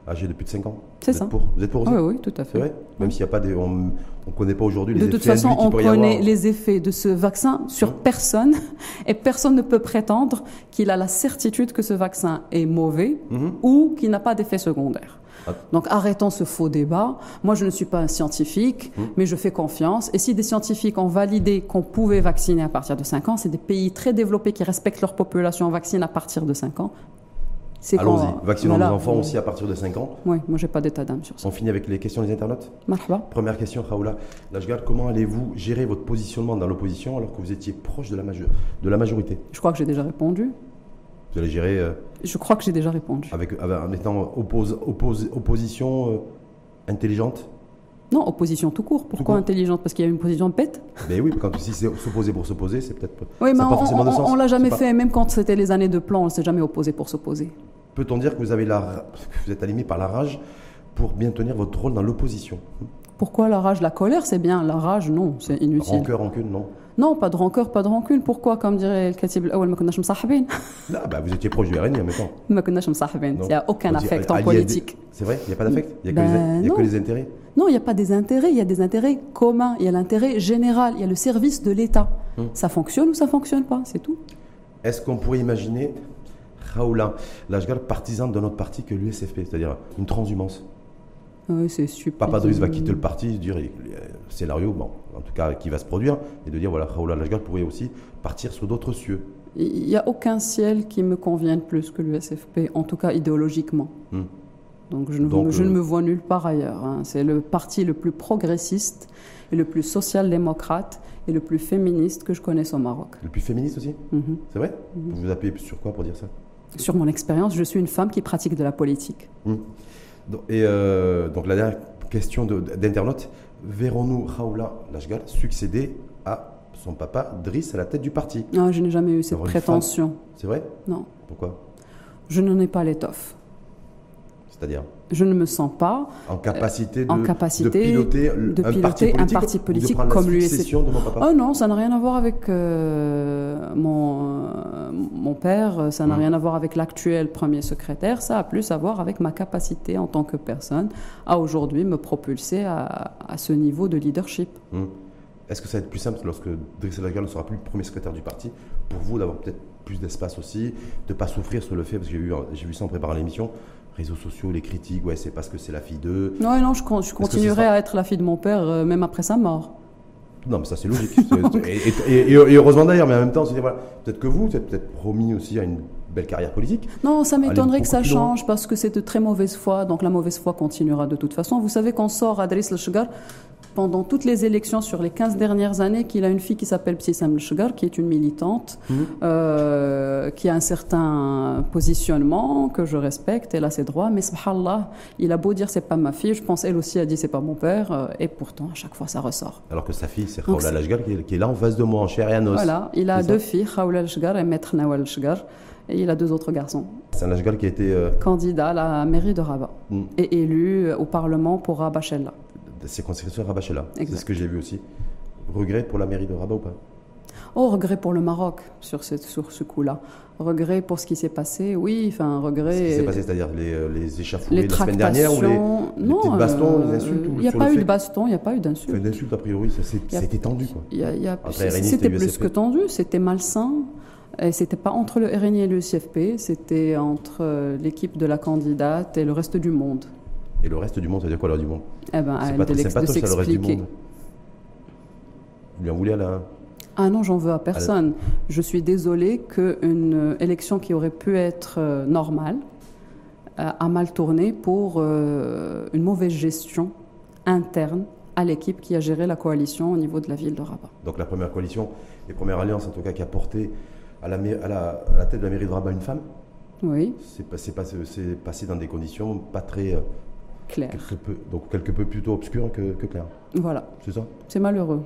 âgés de plus de 5 ans? C'est Vous ça. êtes pour? Vous êtes pour aussi Oui, oui, tout à C'est fait. vrai? Même s'il n'y a pas des. On ne connaît pas aujourd'hui les De effets toute façon, on avoir. connaît les effets de ce vaccin sur personne et personne ne peut prétendre qu'il a la certitude que ce vaccin est mauvais Mhm. ou qu'il n'a pas d'effet secondaire. Donc arrêtons ce faux débat. Moi, je ne suis pas un scientifique, Mhm. mais je fais confiance. Et si des scientifiques ont validé qu'on pouvait vacciner à partir de 5 ans, c'est des pays très développés qui respectent leur population vaccinent à partir de 5 ans. Allons-y, vaccinons voilà. nos enfants aussi à partir de 5 ans. Oui, moi, j'ai pas d'état d'âme sur ça. On finit avec les questions des internautes Marhaba. Première question, Raoula. Lajgar, comment allez-vous gérer votre positionnement dans l'opposition alors que vous étiez proche de la, majo- de la majorité? Je crois que j'ai déjà répondu. Vous allez gérer euh, Je crois que j'ai déjà répondu. avec, en étant oppose- oppose- opposition euh, intelligente? Non, opposition tout court. Pourquoi court. intelligente? Parce qu'il y a une position bête Mais oui, quand si c'est s'opposer pour s'opposer, c'est peut-être. Oui, mais on, pas forcément de on- sens. on l'a jamais pas- fait, même quand c'était les années de plan, on ne s'est jamais opposé pour s'opposer. Peut-on dire que vous avez la, vous êtes animé par la rage pour bien tenir votre rôle dans l'opposition? Pourquoi la rage La colère, c'est bien. La rage, non, c'est inutile. Rancœur, rancune, non non, pas de rancœur, pas de rancune. Pourquoi Comme dirait le Khatib Awal, Non, bah, vous étiez proche du RN il y a maintenant. Il n'y a aucun affect en politique. C'est vrai? Il n'y a pas d'affect? Il n'y a, ben, que les intérêts? Non, il n'y a pas des intérêts. Il y a des intérêts communs. Il y a l'intérêt général. Il y a le service de l'État. Hmm. Ça fonctionne ou ça ne fonctionne pas? C'est tout. Est-ce qu'on pourrait imaginer Raoula, l'Ashgar, partisan d'un autre parti que l'USFP, c'est-à-dire une transhumance? Oui, c'est super. Papadris va quitter le parti, dire le scénario, bon, en tout cas qui va se produire, et de dire voilà, Raoula Lashgar pourrait aussi partir sur d'autres cieux. Il n'y a aucun ciel qui me convienne plus que l'USFP, en tout cas idéologiquement. Hmm. Donc je ne, Donc, je ne euh, me vois nulle part ailleurs. hein. C'est le parti le plus progressiste et le plus social-démocrate et le plus féministe que je connaisse au Maroc. Le plus féministe aussi Mhm. C'est vrai Vous vous appuyez sur quoi pour dire ça? Sur mon expérience, je suis une femme qui pratique de la politique. Hmm. Et euh, donc la dernière question de- d'internaute, verrons-nous Raoula Lashgar succéder à son papa Driss à la tête du parti. Ah, je n'ai jamais eu cette prétention. C'est vrai? Non, Pourquoi? Je n'en ai pas l'étoffe. C'est-à-dire? Je ne me sens pas en capacité, de, en capacité de piloter, de un, piloter parti un politique, parti de politique comme de mon papa Oh non, ça n'a rien à voir avec euh, mon, euh, mon père, ça n'a Hmm. rien à voir avec l'actuel premier secrétaire, ça a plus à voir avec ma capacité en tant que personne à aujourd'hui me propulser à, à ce niveau de leadership. Hmm. Est-ce que ça va être plus simple lorsque Driss Lashgar ne sera plus le premier secrétaire du parti pour vous d'avoir peut-être plus d'espace aussi, de ne pas souffrir sur le fait, parce que j'ai vu, j'ai vu ça en préparant l'émission, réseaux sociaux, les critiques, ouais, c'est parce que c'est la fille d'eux. Non, non, je, con- je continuerai sera- à être la fille de mon père euh, même après sa mort. Non, mais ça c'est logique. Et, et- et- et heureusement d'ailleurs, mais en même temps, c'est voilà, peut-être que vous, vous êtes peut-être promis aussi à une belle carrière politique. Non, ça m'étonnerait que ça change parce que c'est de très mauvaise foi, donc la mauvaise foi continuera de toute façon. Vous savez qu'on sort à Driss El pendant toutes les élections sur les 15 dernières années qu'il a une fille qui s'appelle Psissam El qui est une militante, Mhm. euh, qui a un certain positionnement que je respecte, elle a ses droits, mais subhanallah, il a beau dire c'est pas ma fille, je pense elle aussi a dit c'est pas mon père, euh, et pourtant à chaque fois ça ressort. Alors que sa fille, c'est c'est- Lashgar qui, est- là en face de moi, en chair et en os. Voilà, il a deux filles, Khawla El-Shgar et Maître Nawal El-Shgar. Et il a deux autres garçons. C'est un Lashgal qui a été. euh, Candidat à la mairie de Rabat mm, et élu au Parlement pour Rabat Chella. À. C'est ce que j'ai vu aussi. Regret pour la mairie de Rabat ou pas? Oh, regret pour le Maroc sur ce, sur ce coup-là. Regret pour ce qui s'est passé, oui, enfin, Ce qui s'est regret. passé, c'est-à-dire les, euh, les de la semaine dernière ou les, non, bastons, euh, les insultes ou Il n'y a pas eu de baston, il n'y a pas eu Enfin, d'insultes. d'insultes, a priori, été tendu. C'était c'était plus que tendu, c'était malsain. Et c'était pas entre le RNI et le CFP, c'était entre euh, l'équipe de la candidate et le reste du monde. Et le reste du monde, ça veut dire quoi, le reste du monde Eh ben, C'est pas de sympatoche, ça, le reste du monde. Vous lui en voulez à la. Ah non, j'en veux à personne. Je suis désolée qu'une élection qui aurait pu être euh, normale euh, a mal tourné pour euh, une mauvaise gestion interne à l'équipe qui a géré la coalition au niveau de la ville de Rabat. Donc la première coalition et première alliance, en tout cas, qui a porté à la, mai- à la, à la tête de la mairie de Rabat une femme, Oui, c'est passé, passé, c'est passé dans des conditions pas très. Clair. quelque peu, donc quelque peu plutôt obscures que, que claires. Voilà, C'est ça? C'est malheureux.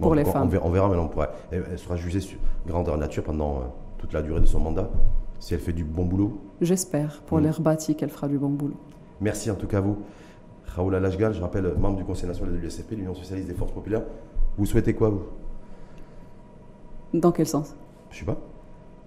Pour les femmes. On verra, on verra, mais on pourra, elle, elle sera jugée sur grandeur nature pendant euh, toute la durée de son mandat, si elle fait du bon boulot. J'espère pour Mm. l'air bâti qu'elle fera du bon boulot. Merci en tout cas à vous. Raoul Alashgal, je rappelle, membre du Conseil national de l'USFP, l'Union socialiste des forces populaires. Vous souhaitez quoi, vous? Dans quel sens? Je sais pas.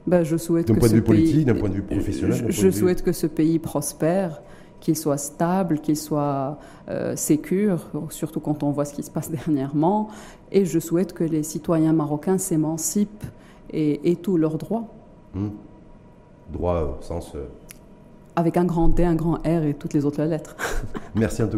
ben, Je souhaite D'un point de vue politique, d'un point de vue professionnel, Je, vue- souhaite que ce pays prospère, qu'il soit stable, qu'il soit euh, sécure, surtout quand on voit ce qui se passe dernièrement. Et je souhaite que les citoyens marocains s'émancipent et aient tous leurs droits, Hmm. Droit au sens. euh, avec un grand D, un grand R et toutes les autres lettres. Merci en tout